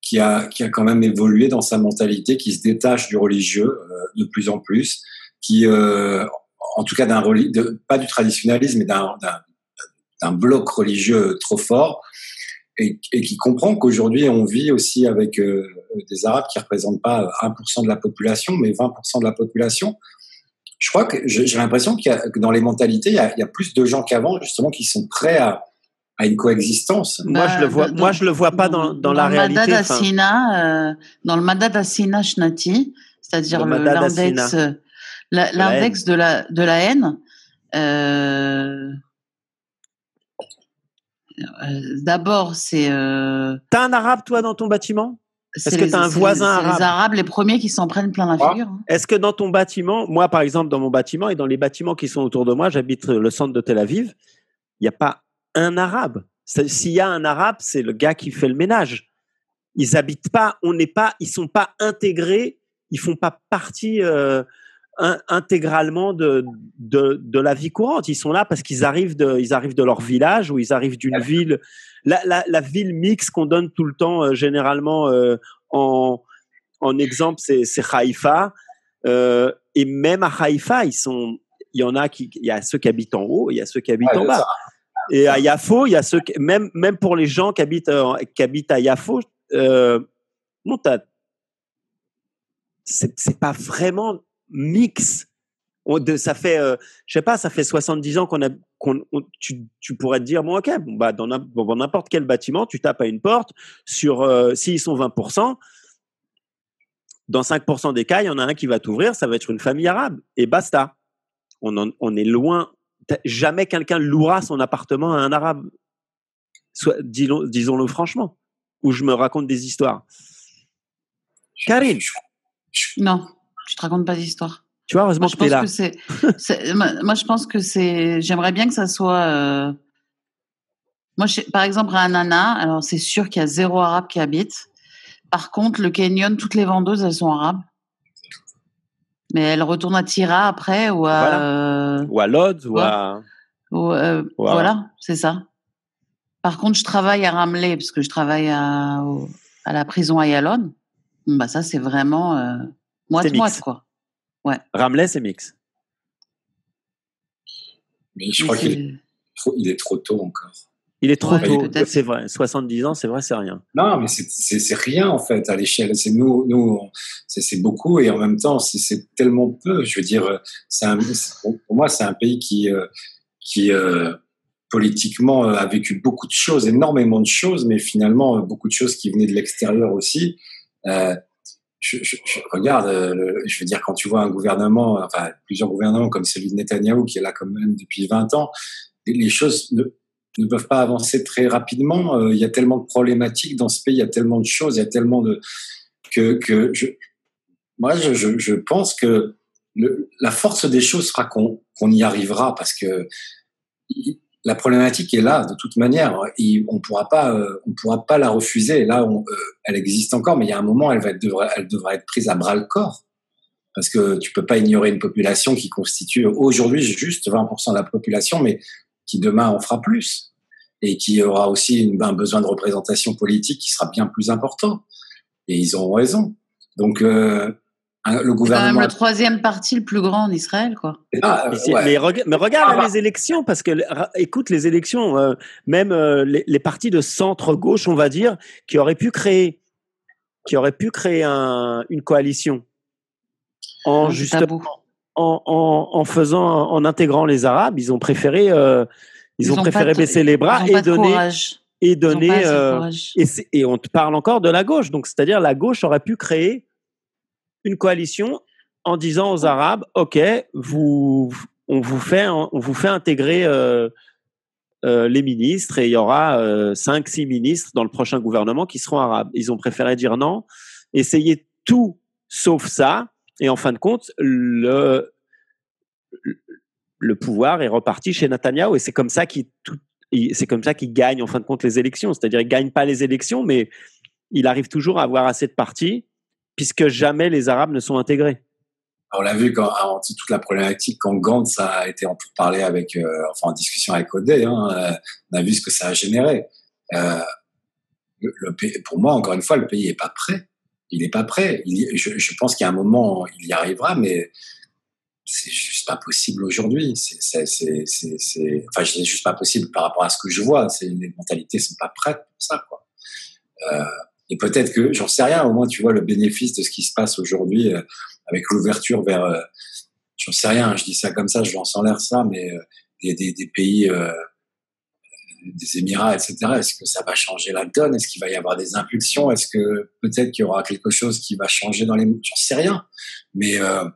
qui a, qui a quand même évolué dans sa mentalité, qui se détache du religieux euh, de plus en plus, qui, euh, en tout cas, pas du traditionnalisme, mais d'un bloc religieux trop fort, et, et qui comprend qu'aujourd'hui, on vit aussi avec euh, des Arabes qui représentent pas 1% de la population, mais 20% de la population. Je crois que j'ai l'impression qu'il que dans les mentalités, il y, a, il y a plus de gens qu'avant, justement, qui sont prêts à, à une coexistence. moi, je le vois. moi, je le vois pas dans, dans, la réalité. euh, dans le Madad Asina Shnati, c'est-à-dire l'index, euh, l'index de la de la haine. Euh, euh D'abord, c'est. Euh, T'as un arabe toi dans ton bâtiment? Est-ce que tu as un voisin arabe Les arabes, les premiers qui s'en prennent plein la figure. Hein. Est-ce que dans ton bâtiment, moi par exemple dans mon bâtiment et dans les bâtiments qui sont autour de moi, j'habite le centre de Tel Aviv, il n'y a pas un arabe. S'il y a un arabe, c'est le gars qui fait le ménage. Ils habitent pas, on n'est pas, ils sont pas intégrés, ils font pas partie euh, intégralement de, de, la vie courante. Ils sont là parce qu'ils arrivent de, ils arrivent de leur village ou ils arrivent d'une ville. La, ville mixte qu'on donne tout le temps, euh, généralement euh, en, en exemple, c'est Haïfa. et même à Haïfa, ils sont, il y en a qui, il y a ceux qui habitent en haut, il y a ceux qui habitent en bas. Et à Yafo, il y a ceux même même pour les gens qui habitent euh, qui habitent à Yafo, euh, bon, c'est pas vraiment mix. de, ça fait, euh, je sais pas, ça fait 70 ans qu'on a, qu'on, tu, tu, pourrais te dire, bon, ok, bon, bah, dans n'importe quel bâtiment, tu tapes à une porte, sur, euh, s'ils sont 20%, dans 5% des cas, il y en a un qui va t'ouvrir, ça va être une famille arabe, et basta. On, on est loin, jamais quelqu'un louera son appartement à un arabe. disons-le franchement. Ou je me raconte des histoires. Karine. Non, je te raconte pas d'histoire. Tu vois, heureusement que tu es là. moi, je pense que c'est. J'aimerais bien que ça soit. Euh, moi, par exemple, à Anana, alors c'est sûr qu'il y a zéro arabe qui habite. Par contre, le canyon, toutes les vendeuses, elles sont arabes. Mais elle retourne à Tira après ou à. Euh, ou à Lodz ou à. Euh, voilà, c'est ça. Par contre, je travaille à Ramley parce que je travaille à, à la prison à Yalon. Bah, ça, c'est vraiment euh, moite-moite, quoi. Ouais. Ramley, c'est mix. Mais je crois qu'il est trop tôt encore. Il est trop tôt, c'est vrai. 70 ans, c'est vrai, c'est rien. Non, mais c'est rien en fait à l'échelle. C'est nous, nous, c'est beaucoup et en même temps, c'est tellement peu. Je veux dire, un, pour moi, c'est un pays qui, euh, qui euh, politiquement euh, a vécu beaucoup de choses, énormément de choses, mais finalement beaucoup de choses qui venaient de l'extérieur aussi. Je, regarde, je veux dire, quand tu vois un gouvernement, enfin plusieurs gouvernements comme celui de Netanyahou qui est là quand même depuis 20 ans, les choses ne peuvent pas avancer très rapidement. Euh, il y a tellement de problématiques dans ce pays, il y a tellement de choses, il y a tellement de que, que je, moi je, je, je pense que la force des choses sera qu'on qu'on y arrivera parce que la problématique est là de toute manière. Et on pourra pas, euh, pourra pas la refuser. Là, euh, elle existe encore, mais il y a un moment, elle devra être prise à bras le corps parce que tu peux pas ignorer une population qui constitue aujourd'hui juste 20% de la population, mais qui demain en fera plus et qui aura aussi un besoin de représentation politique qui sera bien plus important. Et ils auront raison. Donc, euh, le gouvernement. C'est quand même le troisième parti le plus grand en Israël, quoi. Ah, mais, regarde ah, bah. les élections, parce que, écoute, les élections, euh, même euh, les, partis de centre-gauche, on va dire, qui auraient pu créer qui auraient pu créer un, une coalition en C'est justement en, en, en faisant en intégrant les Arabes, ils ont préféré euh, ils, ont, ont préféré de- baisser les bras et donner courage. et donner euh, et, et on te parle encore de la gauche. Donc, c'est-à-dire la gauche aurait pu créer une coalition en disant aux Arabes, OK, vous, on vous fait, on vous fait intégrer euh, euh, les ministres et il y aura euh, cinq, six ministres dans le prochain gouvernement qui seront arabes. Ils ont préféré dire non, essayer tout sauf ça. Et en fin de compte, le, le pouvoir est reparti chez Netanyahou et c'est comme ça qu'il tout- il- c'est comme ça qu'il gagne en fin de compte les élections. C'est-à-dire il gagne pas les élections, mais il arrive toujours à avoir assez de partis puisque jamais les Arabes ne sont intégrés. On l'a vu quand, toute la problématique quand Gantz a été en parler avec, euh, enfin en discussion avec Odé, hein, euh, on a vu ce que ça a généré. Euh, le, pour moi, encore une fois, le pays est pas prêt. Il est pas prêt. Y- je, pense qu'à un moment, il y arrivera, mais c'est juste pas possible aujourd'hui. C'est, enfin, juste pas possible par rapport à ce que je vois. Les mentalités sont pas prêtes pour ça, quoi. Euh, et peut-être que, j'en sais rien, au moins tu vois le bénéfice de ce qui se passe aujourd'hui euh, avec l'ouverture vers, euh, j'en sais rien, je dis ça comme ça, je lance en l'air ça, mais euh, des, des, des pays, euh, des Émirats, etc. Est-ce que ça va changer la donne? Est-ce qu'il va y avoir des impulsions? Est-ce que peut-être qu'il y aura quelque chose qui va changer dans les... J'en sais rien, mais on,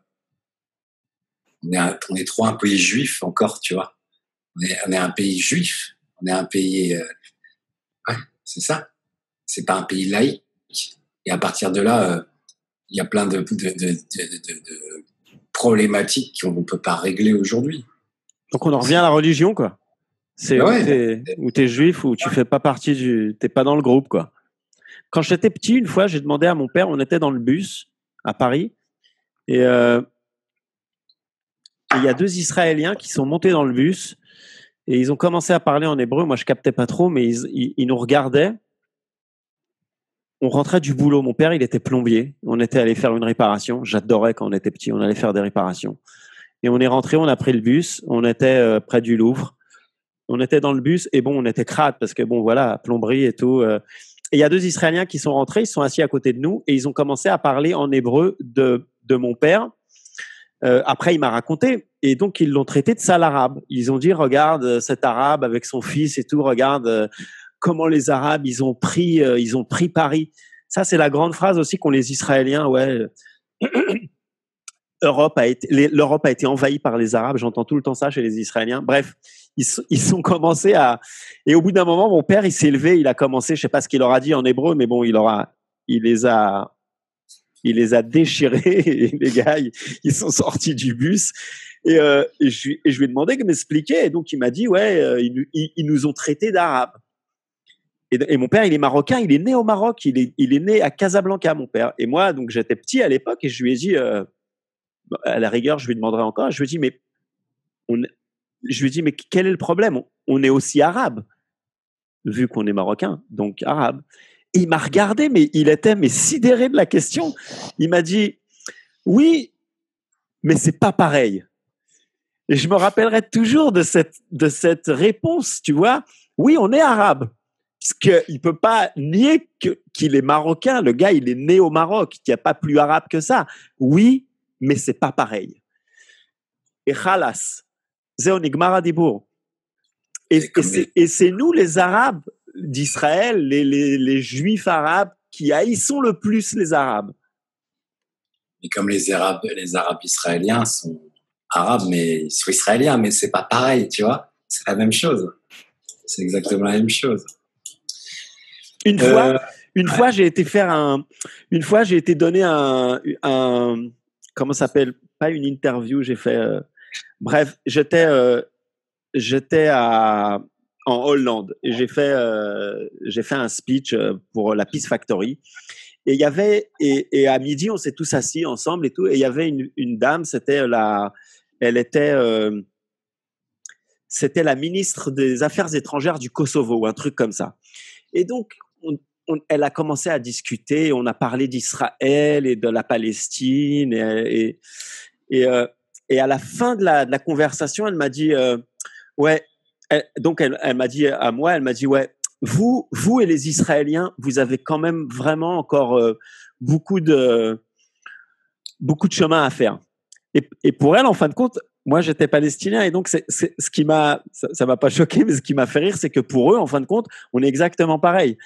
est un- trop un pays juif encore, tu vois. On est, on est un pays juif, on est un pays... ouais, c'est ça. C'est pas un pays laïque. Et à partir de là, euh, il y a plein de, de, de, de, de- de problématiques qu'on ne peut pas régler aujourd'hui. Donc on en revient à la religion, quoi. C'est Ouais. où où t'es juif ou tu fais pas partie du, t'es pas dans le groupe, quoi. Quand j'étais petit, une fois, j'ai demandé à mon père, on était dans le bus à Paris, et euh, il y a deux Israéliens qui sont montés dans le bus et ils ont commencé à parler en hébreu. Moi, je captais pas trop, mais ils, ils, ils nous regardaient. On rentrait du boulot. Mon père, il était plombier. On était allé faire une réparation. J'adorais quand on était petit. On allait faire des réparations. Et on est rentré, on a pris le bus. On était euh, près du Louvre. On était dans le bus et bon, on était crade parce que bon, voilà, plomberie et tout. euh. Et il y a deux Israéliens qui sont rentrés, ils sont assis à côté de nous et ils ont commencé à parler en hébreu de, de mon père. Euh, après, il m'a raconté et donc ils l'ont traité de sale arabe. Ils ont dit, regarde cet arabe avec son fils et tout, regarde comment les Arabes ils ont pris, euh, ils ont pris Paris. Ça, c'est la grande phrase aussi qu'ont les Israéliens. Ouais, Europe a été, l'Europe a été envahie par les Arabes. J'entends tout le temps ça chez les Israéliens. Bref, ils, ils ont commencé à. Et au bout d'un moment, mon père, il s'est levé, il a commencé, je sais pas ce qu'il leur a dit en hébreu, mais bon, il aura, il les a, il les a déchirés. Et les gars, ils, sont sortis du bus. Et, euh, je, et je lui ai demandé de m'expliquer. Et donc, il m'a dit, ouais, euh, ils, ils- ils nous ont traités d'arabes. Et, mon père, il est marocain, il est né au Maroc, il est, il est né à Casablanca, mon père. Et moi, donc, j'étais petit à l'époque et je lui ai dit, euh, à la rigueur, je lui demanderai encore. Je lui ai dit, mais je lui ai mais quel est le problème? On, on est aussi arabe, vu qu'on est marocain, donc arabe. Et il m'a regardé, mais il était mais sidéré de la question. Il m'a dit, oui, mais c'est pas pareil. Et je me rappellerai toujours de cette, de cette réponse, tu vois. Oui, on est arabe. Parce qu'il ne peut pas nier qu'il est marocain. Le gars, il est né au Maroc. Il n'y a pas plus arabe que ça. Oui, mais c'est pas pareil. Et khalas. Et, C'est et nous, les Arabes d'Israël, les, les, les Juifs arabes, qui haïssons le plus les Arabes. Et comme les Arabes, les Arabes israéliens sont arabes, mais ils sont israéliens, mais c'est pas pareil, tu vois. C'est la même chose. C'est exactement la même chose. Une fois, Euh, Une Ouais. fois, j'ai été faire un. Une fois, j'ai été donné un. un comment s'appelle? Pas une interview. J'ai fait. euh, bref, j'étais. euh, j'étais à en Hollande et j'ai fait. j'ai fait un speech pour la Peace Factory. Et il y avait et, et à midi, on s'est tous assis ensemble et tout. Et il y avait une, une dame. C'était la. Elle était. euh, c'était la ministre des Affaires étrangères du Kosovo ou un truc comme ça. Et donc, elle a commencé à discuter, on a parlé d'Israël et de la Palestine. Et, et, euh, à la fin de la, conversation, elle m'a dit, euh, ouais, donc elle, m'a dit à moi, elle m'a dit, ouais, vous, vous et les Israéliens, vous avez quand même vraiment encore euh, beaucoup de beaucoup de chemin à faire. Et pour elle, en fin de compte, moi j'étais palestinien et donc c'est ce qui m'a ça, m'a pas choqué mais ce qui m'a fait rire c'est que pour eux en fin de compte on est exactement pareil.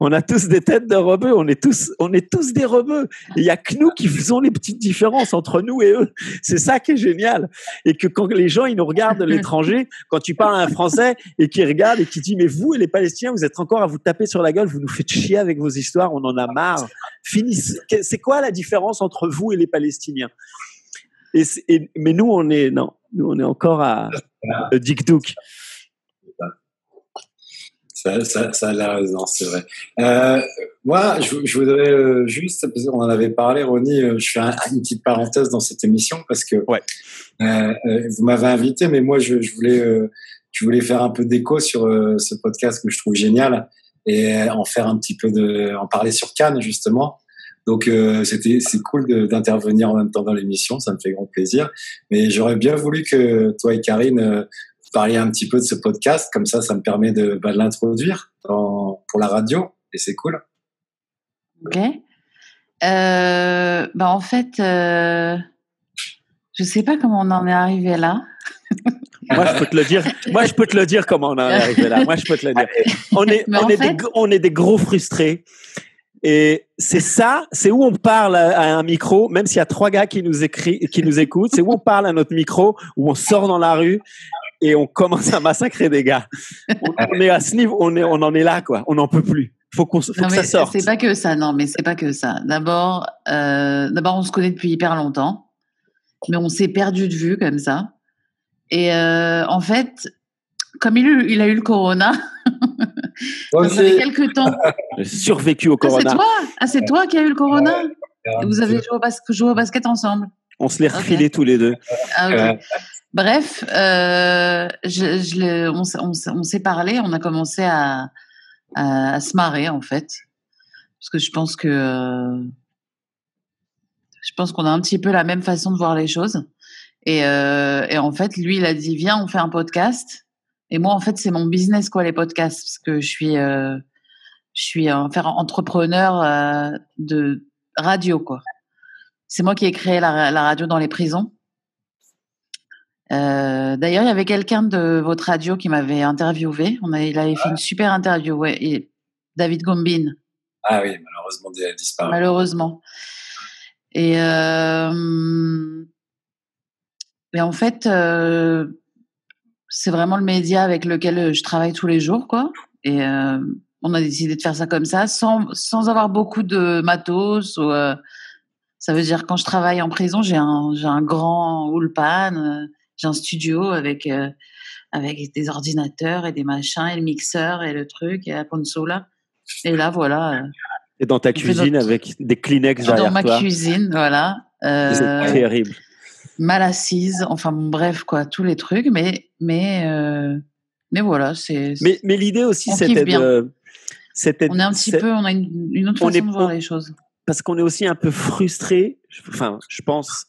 On a tous des têtes de rebeux on est tous on est tous des rebeux. Il y a que nous qui faisons les petites différences entre nous et eux. C'est ça qui est génial. Et que quand les gens ils nous regardent de l'étranger quand tu parles à un français et qui regarde et qui dit mais vous et les palestiniens vous êtes encore à vous taper sur la gueule vous nous faites chier avec vos histoires on en a marre. Finissez c'est quoi la différence entre vous et les palestiniens? Et, et, mais nous, on est non, nous on est encore à, à Dick Duke. Ça, ça, ça a la raison, c'est vrai. Euh, moi, je, je voudrais euh, juste, parce qu'on en avait parlé, Ronnie, euh, je fais un, une petite parenthèse dans cette émission parce que ouais. euh, vous m'avez invité, mais moi, je, je voulais, je voulais faire un peu d'écho sur ce podcast que je trouve génial et en faire un petit peu de, en parler sur Cannes justement. Donc euh, c'était c'est cool d'intervenir en même temps dans l'émission, ça me fait grand plaisir. Mais j'aurais bien voulu que toi et Karine euh, parliez un petit peu de ce podcast, comme ça, ça me permet de, bah, de l'introduire pour la radio et c'est cool. Ok. Euh, bah en fait, euh, je sais pas comment on en est arrivé là. Moi, je peux te le dire. Moi, je peux te le dire comment on en est arrivé là. Moi, je peux te le dire. On est, on est, fait... des, on est des gros frustrés. Et c'est ça, c'est où on parle à un micro, même s'il y a trois gars qui nous écrit, qui nous écoutent, c'est où on parle à notre micro, où on sort dans la rue et on commence à massacrer des gars. On, on est à ce niveau, on est, on en est là, quoi. On n'en peut plus. Faut qu'on, faut non, que ça sorte. C'est pas que ça, non, mais c'est pas que ça. D'abord, euh, d'abord, on se connaît depuis hyper longtemps, mais on s'est perdu de vue comme ça. Et euh, en fait, comme il, il a eu le corona, Ouais, ça fait quelques temps. Survécu au Ah, c'est corona. toi Ah, c'est toi qui as eu le corona? Ouais, Vous avez joué au, bas joué au basket ensemble? On se les refilait tous les deux. Ah. Bref, euh, je, je l'ai- on, s'est- on s'est- on s'est parlé, on a commencé à, à, à se marrer en fait, parce que je pense que euh, je pense qu'on a un petit peu la même façon de voir les choses. Et, euh, et en fait, lui, il a dit viens, on fait un podcast. Et moi, en fait, c'est mon business quoi les podcasts, parce que je suis euh, je suis un faire entrepreneur euh, de radio quoi. C'est moi qui ai créé la, la radio dans les prisons. Euh, D'ailleurs, il y avait quelqu'un de votre radio qui m'avait interviewé. On a, il avait fait une super interview. Ouais, et David Gombin, Ah oui, malheureusement, il a disparu. malheureusement. Et, et en fait, c'est vraiment le média avec lequel je travaille tous les jours, quoi. Et euh, on a décidé de faire ça comme ça, sans, sans avoir beaucoup de matos. Ou, euh, ça veut dire quand je travaille en prison, j'ai un, j'ai un grand ulpan, euh, j'ai un studio avec euh, avec des ordinateurs et des machins et le mixeur et le truc et la console. Et là, voilà, euh, Et dans ta cuisine notre- avec des Kleenex dans derrière ma toi. cuisine, voilà. C'est Euh, terrible. Mal assise, enfin bon, bref quoi, tous les trucs, mais mais euh, mais voilà, c'est Mais, mais l'idée aussi, c'était de. On est un petit peu, on a une, une autre on façon est- de voir on- les choses. Parce qu'on est aussi un peu frustré. Enfin, je pense.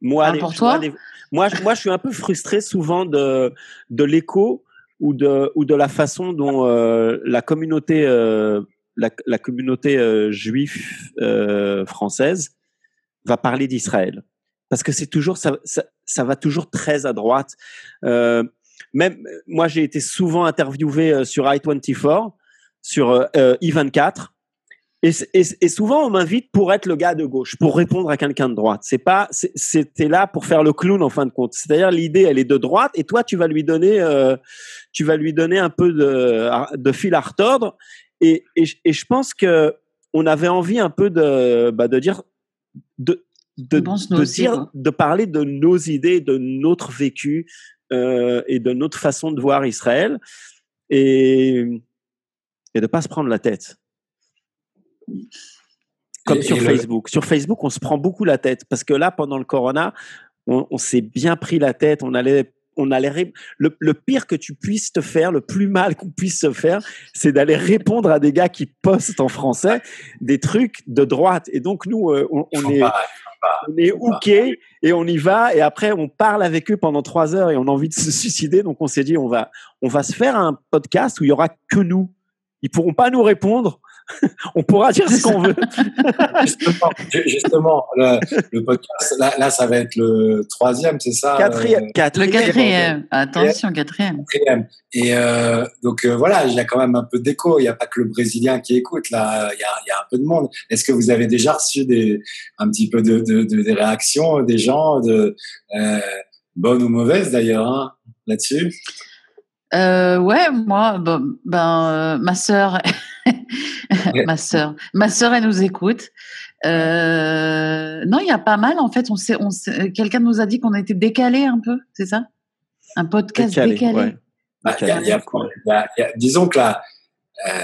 Moi, Ah, les- pour je toi les- moi, je- moi, je suis un peu frustré souvent de, de l'écho ou de, ou de la façon dont euh, la communauté, euh, la, la communauté juive française va parler d'Israël. Parce que c'est toujours, ça, ça, ça va toujours très à droite. Euh, même moi, j'ai été souvent interviewé euh, sur i24, sur euh, euh, i24. Et, et, et souvent, on m'invite pour être le gars de gauche, pour répondre à quelqu'un de droite. C'est pas, c'était là pour faire le clown en fin de compte. C'est-à-dire l'idée, elle est de droite, et toi, tu vas lui donner, euh, tu vas lui donner un peu de, de fil à retordre. Et, et je pense que on avait envie un peu de, bah, de dire, de, de, dire, quoi. de parler de nos idées, de notre vécu euh, et de notre façon de voir Israël, et et de pas se prendre la tête. Comme Et- sur et le- Facebook. Sur Facebook, on se prend beaucoup la tête parce que là, pendant le corona, on, on s'est bien pris la tête. On allait, on allait le, le, pire que tu puisses te faire, le plus mal qu'on puisse se faire, c'est d'aller répondre à des gars qui postent en français des trucs de droite. Et donc nous, euh, on, on est on est ok et on y va et après on parle avec eux pendant trois heures et on a envie de se suicider. Donc on s'est dit on va on va se faire un podcast où il y aura que nous. Ils pourront pas nous répondre on pourra dire ce qu'on veut. justement, justement le, podcast, là, ça va être le troisième, c'est ça Quatrième. Euh, quatrième. Le quatrième. Attention, quatrième. Et euh, donc euh, voilà, il y a quand même un peu d'écho. Il n'y a pas que le Brésilien qui écoute. Là, il y a, il y a un peu de monde. Est-ce que vous avez déjà reçu des, un petit peu de, de, de des réactions des gens, de euh, bonnes ou mauvaises d'ailleurs, hein, là-dessus? Euh, ouais, moi, ben, ben ma sœur, ma sœur, ma sœur, elle nous écoute. Euh, non, il y a pas mal en fait. On sait, on quelqu'un nous a dit qu'on était décalé un peu, c'est ça? Un podcast décalé. disons que là, euh,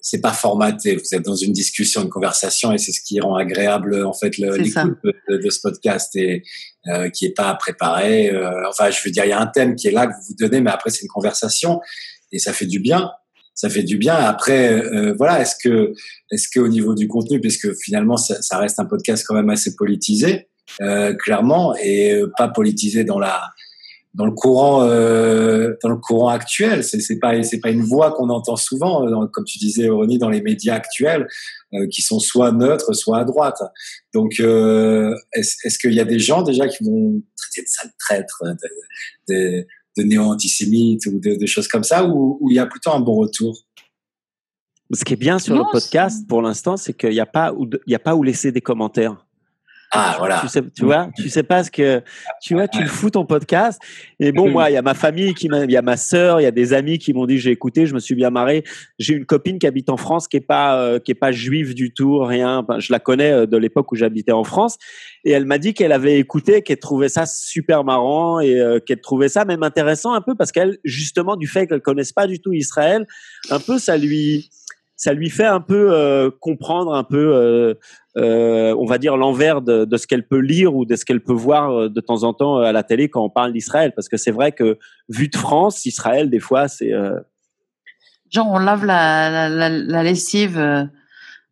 c'est pas formaté. Vous êtes dans une discussion, une conversation, et c'est ce qui rend agréable en fait l'écoute de, de, ce podcast et euh, qui est pas préparé. Euh, enfin, je veux dire, il y a un thème qui est là que vous vous donnez, mais après c'est une conversation et ça fait du bien. Ça fait du bien. Après, euh, voilà, est-ce que, est-ce que au niveau du contenu, puisque finalement ça, ça, reste un podcast quand même assez politisé, euh, clairement, et pas politisé dans la dans le courant euh, dans le courant actuel c'est c'est pas c'est pas une voix qu'on entend souvent euh, comme tu disais Ronnie dans les médias actuels euh, qui sont soit neutres soit à droite. Donc euh, est-ce est-ce qu'il y a des gens déjà qui vont traiter de sale traître de, de, de néo-antisémites ou de, de, choses comme ça ou, ou il y a plutôt un bon retour? Ce qui est bien sur le podcast pour l'instant c'est qu'il n'y a pas où il y a pas où laisser des commentaires ah, voilà. Tu sais, tu vois, tu sais pas ce que, tu vois, tu le fous ton podcast. Et bon, moi, il y a ma famille qui m'a, il y a ma sœur, il y a des amis qui m'ont dit j'ai écouté, je me suis bien marré. J'ai une copine qui habite en France qui est pas, euh, qui est pas juive du tout, rien. je la connais euh, de l'époque où j'habitais en France. Et elle m'a dit qu'elle avait écouté, qu'elle trouvait ça super marrant et euh, qu'elle trouvait ça même intéressant un peu parce qu'elle, justement, du fait qu'elle connaisse pas du tout Israël, un peu, ça lui, ça lui fait un peu euh, comprendre un peu, euh, euh, on va dire l'envers de, de, ce qu'elle peut lire ou de ce qu'elle peut voir de temps en temps à la télé quand on parle d'Israël, parce que c'est vrai que vu de France, Israël des fois c'est euh, genre on lave la, la, la, lessive,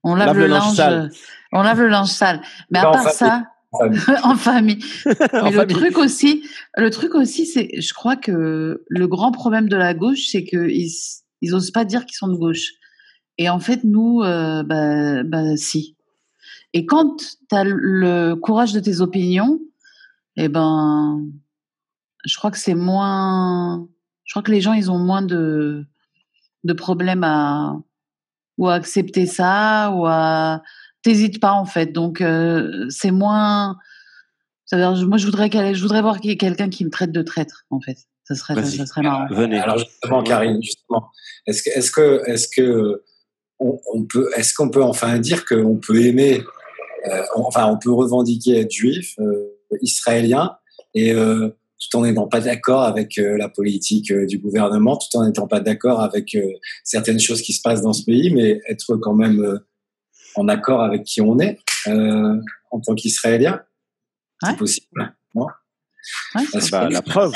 on lave, le, linge, sale. on lave le linge sale, mais à part ça. en famille. Mais le truc aussi, le truc aussi, c'est, je crois que le grand problème de la gauche, c'est qu'ils ils osent pas dire qu'ils sont de gauche. Et en fait, nous, euh, bah, bah, si. Et quand tu as le courage de tes opinions, eh ben, je crois que c'est moins. Je crois que les gens, ils ont moins de, de problèmes à ou à accepter ça ou à. T'hésites pas en fait. Donc euh, c'est moins. moi, je voudrais, je voudrais voir quelqu'un qui me traite de traître en fait. Ça serait, ça, serait marrant. Venez. Alors justement, Karine, justement, est-ce que, est-ce que, est-ce que on, peut, est-ce qu'on peut enfin dire qu'on peut aimer, euh, enfin, on peut revendiquer être juif, euh, israélien, et euh, tout en n'étant pas d'accord avec la politique du gouvernement, tout en n'étant pas d'accord avec certaines choses qui se passent dans ce pays, mais être quand même en accord avec qui on est en tant qu'Israélien? C'est possible. Non? Bah, la preuve,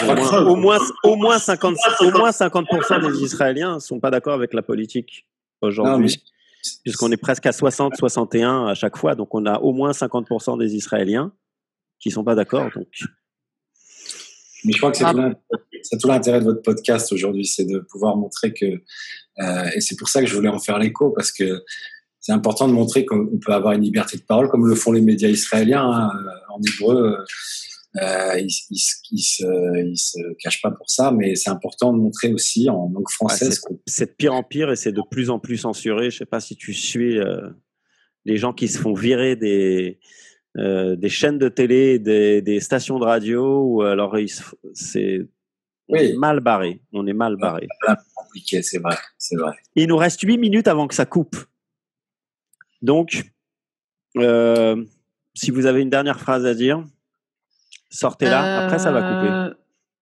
au moins, au moins, 50, au moins 50% des Israéliens sont pas d'accord avec la politique aujourd'hui. Puisqu'on est presque à 60, 61 à chaque fois. Donc, on a au moins 50% des Israéliens qui sont pas d'accord. Donc. Mais je crois que c'est tout l'intérêt de votre podcast aujourd'hui, c'est de pouvoir montrer que, euh, et c'est pour ça que je voulais en faire l'écho, parce que c'est important de montrer qu'on peut avoir une liberté de parole, comme le font les médias israéliens. Hein, en hébreu, euh, ils, ils, se, se cachent pas pour ça, mais c'est important de montrer aussi en langue française. c'est de pire en pire et c'est de plus en plus censuré. Je sais pas si tu suis euh, les gens qui se font virer des euh, des chaînes de télé, des, des, stations de radio, ou alors c'est oui. mal barré. On est mal barré. compliqué, c'est vrai, c'est vrai. Il nous reste huit minutes avant que ça coupe. Donc, euh, si vous avez une dernière phrase à dire. Sortez-la, après ça va couper. Euh,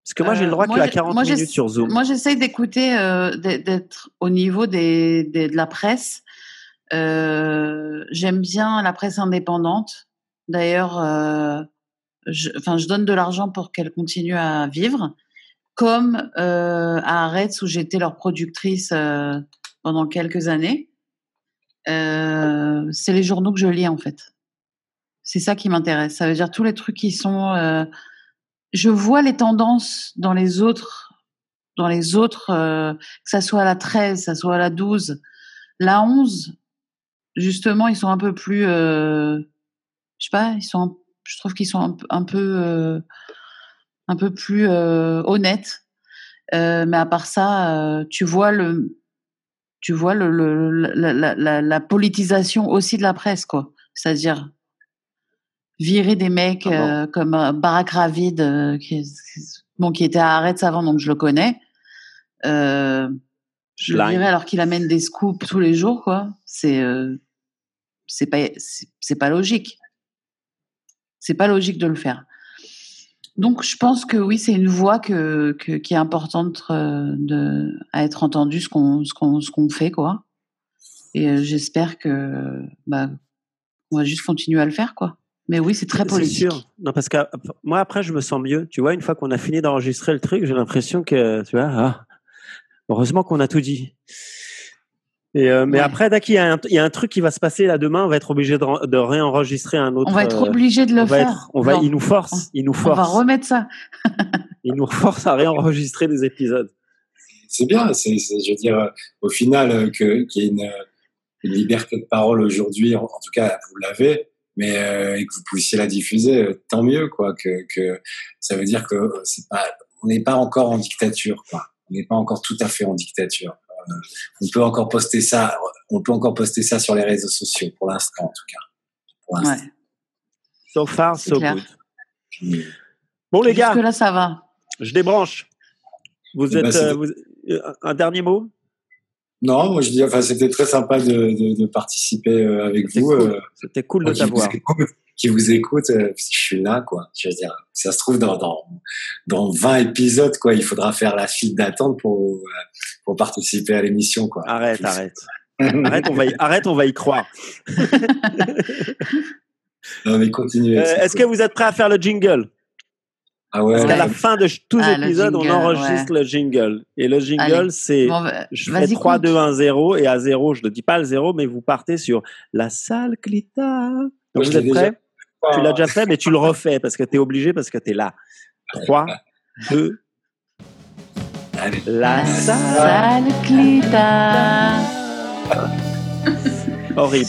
Parce que moi, j'ai le droit euh, y a 40 minutes sur Zoom. Moi, j'essaye d'écouter, euh, d'être au niveau des, de la presse. J'aime bien la presse indépendante. D'ailleurs, je, je donne de l'argent pour qu'elle continue à vivre. comme euh, à Arrête où j'étais leur productrice euh, pendant quelques années. Euh, c'est les journaux que je lis en fait. C'est ça qui m'intéresse. Ça veut dire tous les trucs qui sont. euh, je vois les tendances dans les autres, dans les autres, euh, que ça soit la 13, que ça soit la 12, la 11. Justement, ils sont un peu plus. Euh, je sais pas. Ils sont. je trouve qu'ils sont un, peu- plus honnêtes. Mais à part ça, tu vois la politisation aussi de la presse, quoi. C'est-à-dire virer des mecs Ah bon euh, comme euh, Barack Ravid, euh, qui, bon, qui était à Arrête avant, donc je le connais. Je le virais alors qu'il amène des scoops tous les jours, quoi. C'est c'est pas c'est pas logique. C'est pas logique de le faire. Donc, je pense que oui, c'est une voix que, que- qui est importante de, à être entendue, ce qu'on ce fait, quoi. Et j'espère que bah, on va juste continuer à le faire, quoi. Mais oui, c'est très C'est politique. sûr. Non, parce que euh, moi, après, je me sens mieux. Tu vois, une fois qu'on a fini d'enregistrer le truc, j'ai l'impression que, tu vois, ah, heureusement qu'on a tout dit. Et euh, mais Ouais. après, dès qu'il y, a un- il y a un truc qui va se passer là demain, on va être obligé de, re- de réenregistrer un autre. On va être euh, obligé de le on va faire. être- on va, il nous force, il nous on va force, remettre ça. il nous force à réenregistrer des épisodes. C'est bien, c'est, c'est- je veux dire, au final, qu'il y ait une, une liberté de parole aujourd'hui, en, en tout cas, vous l'avez, mais euh, et que vous puissiez la diffuser, euh, tant mieux, quoi. Que, que ça veut dire que c'est pas, on n'est pas encore en dictature, quoi. On n'est pas encore tout à fait en dictature. Euh, on peut encore poster ça, on peut encore poster ça sur les réseaux sociaux, pour l'instant, en tout cas. Pour l'instant. Ouais. So far, so clair. good. Bon les gars, Jusque là, ça va. je débranche. Vous Eh ben, êtes euh, vous- euh, un dernier mot? Non, moi je dis, enfin, c'était très sympa de, de, de participer euh, avec vous. cool. euh, C'était cool de t'avoir. qui vous écoute, euh, je suis là, quoi. Je veux dire, ça se trouve dans, dans, dans 20 épisodes, quoi. Il faudra faire la file d'attente pour, pour participer à l'émission, quoi. Arrête, Plus. arrête. Arrête, on va y, arrête, on va y croire. Non, mais continuez. Euh, Est-ce que vous êtes prêts à faire le jingle? Ah ouais, Parce qu'à la Ouais. fin de tous les Ah, le épisodes, on jingle, enregistre le jingle. Et le jingle, Allez. c'est Bon, bah, je fais vas-y, 3, compte. 2, 1, 0. Et à 0, je ne dis pas le 0, mais vous partez sur la salle Clita. Donc, je vous l'ai êtes déjà prêts Tu l'as déjà fait, mais tu le refais parce que tu es obligé, parce que tu es là. 3, 2, Allez. la La salle. salle Clita. Horrible.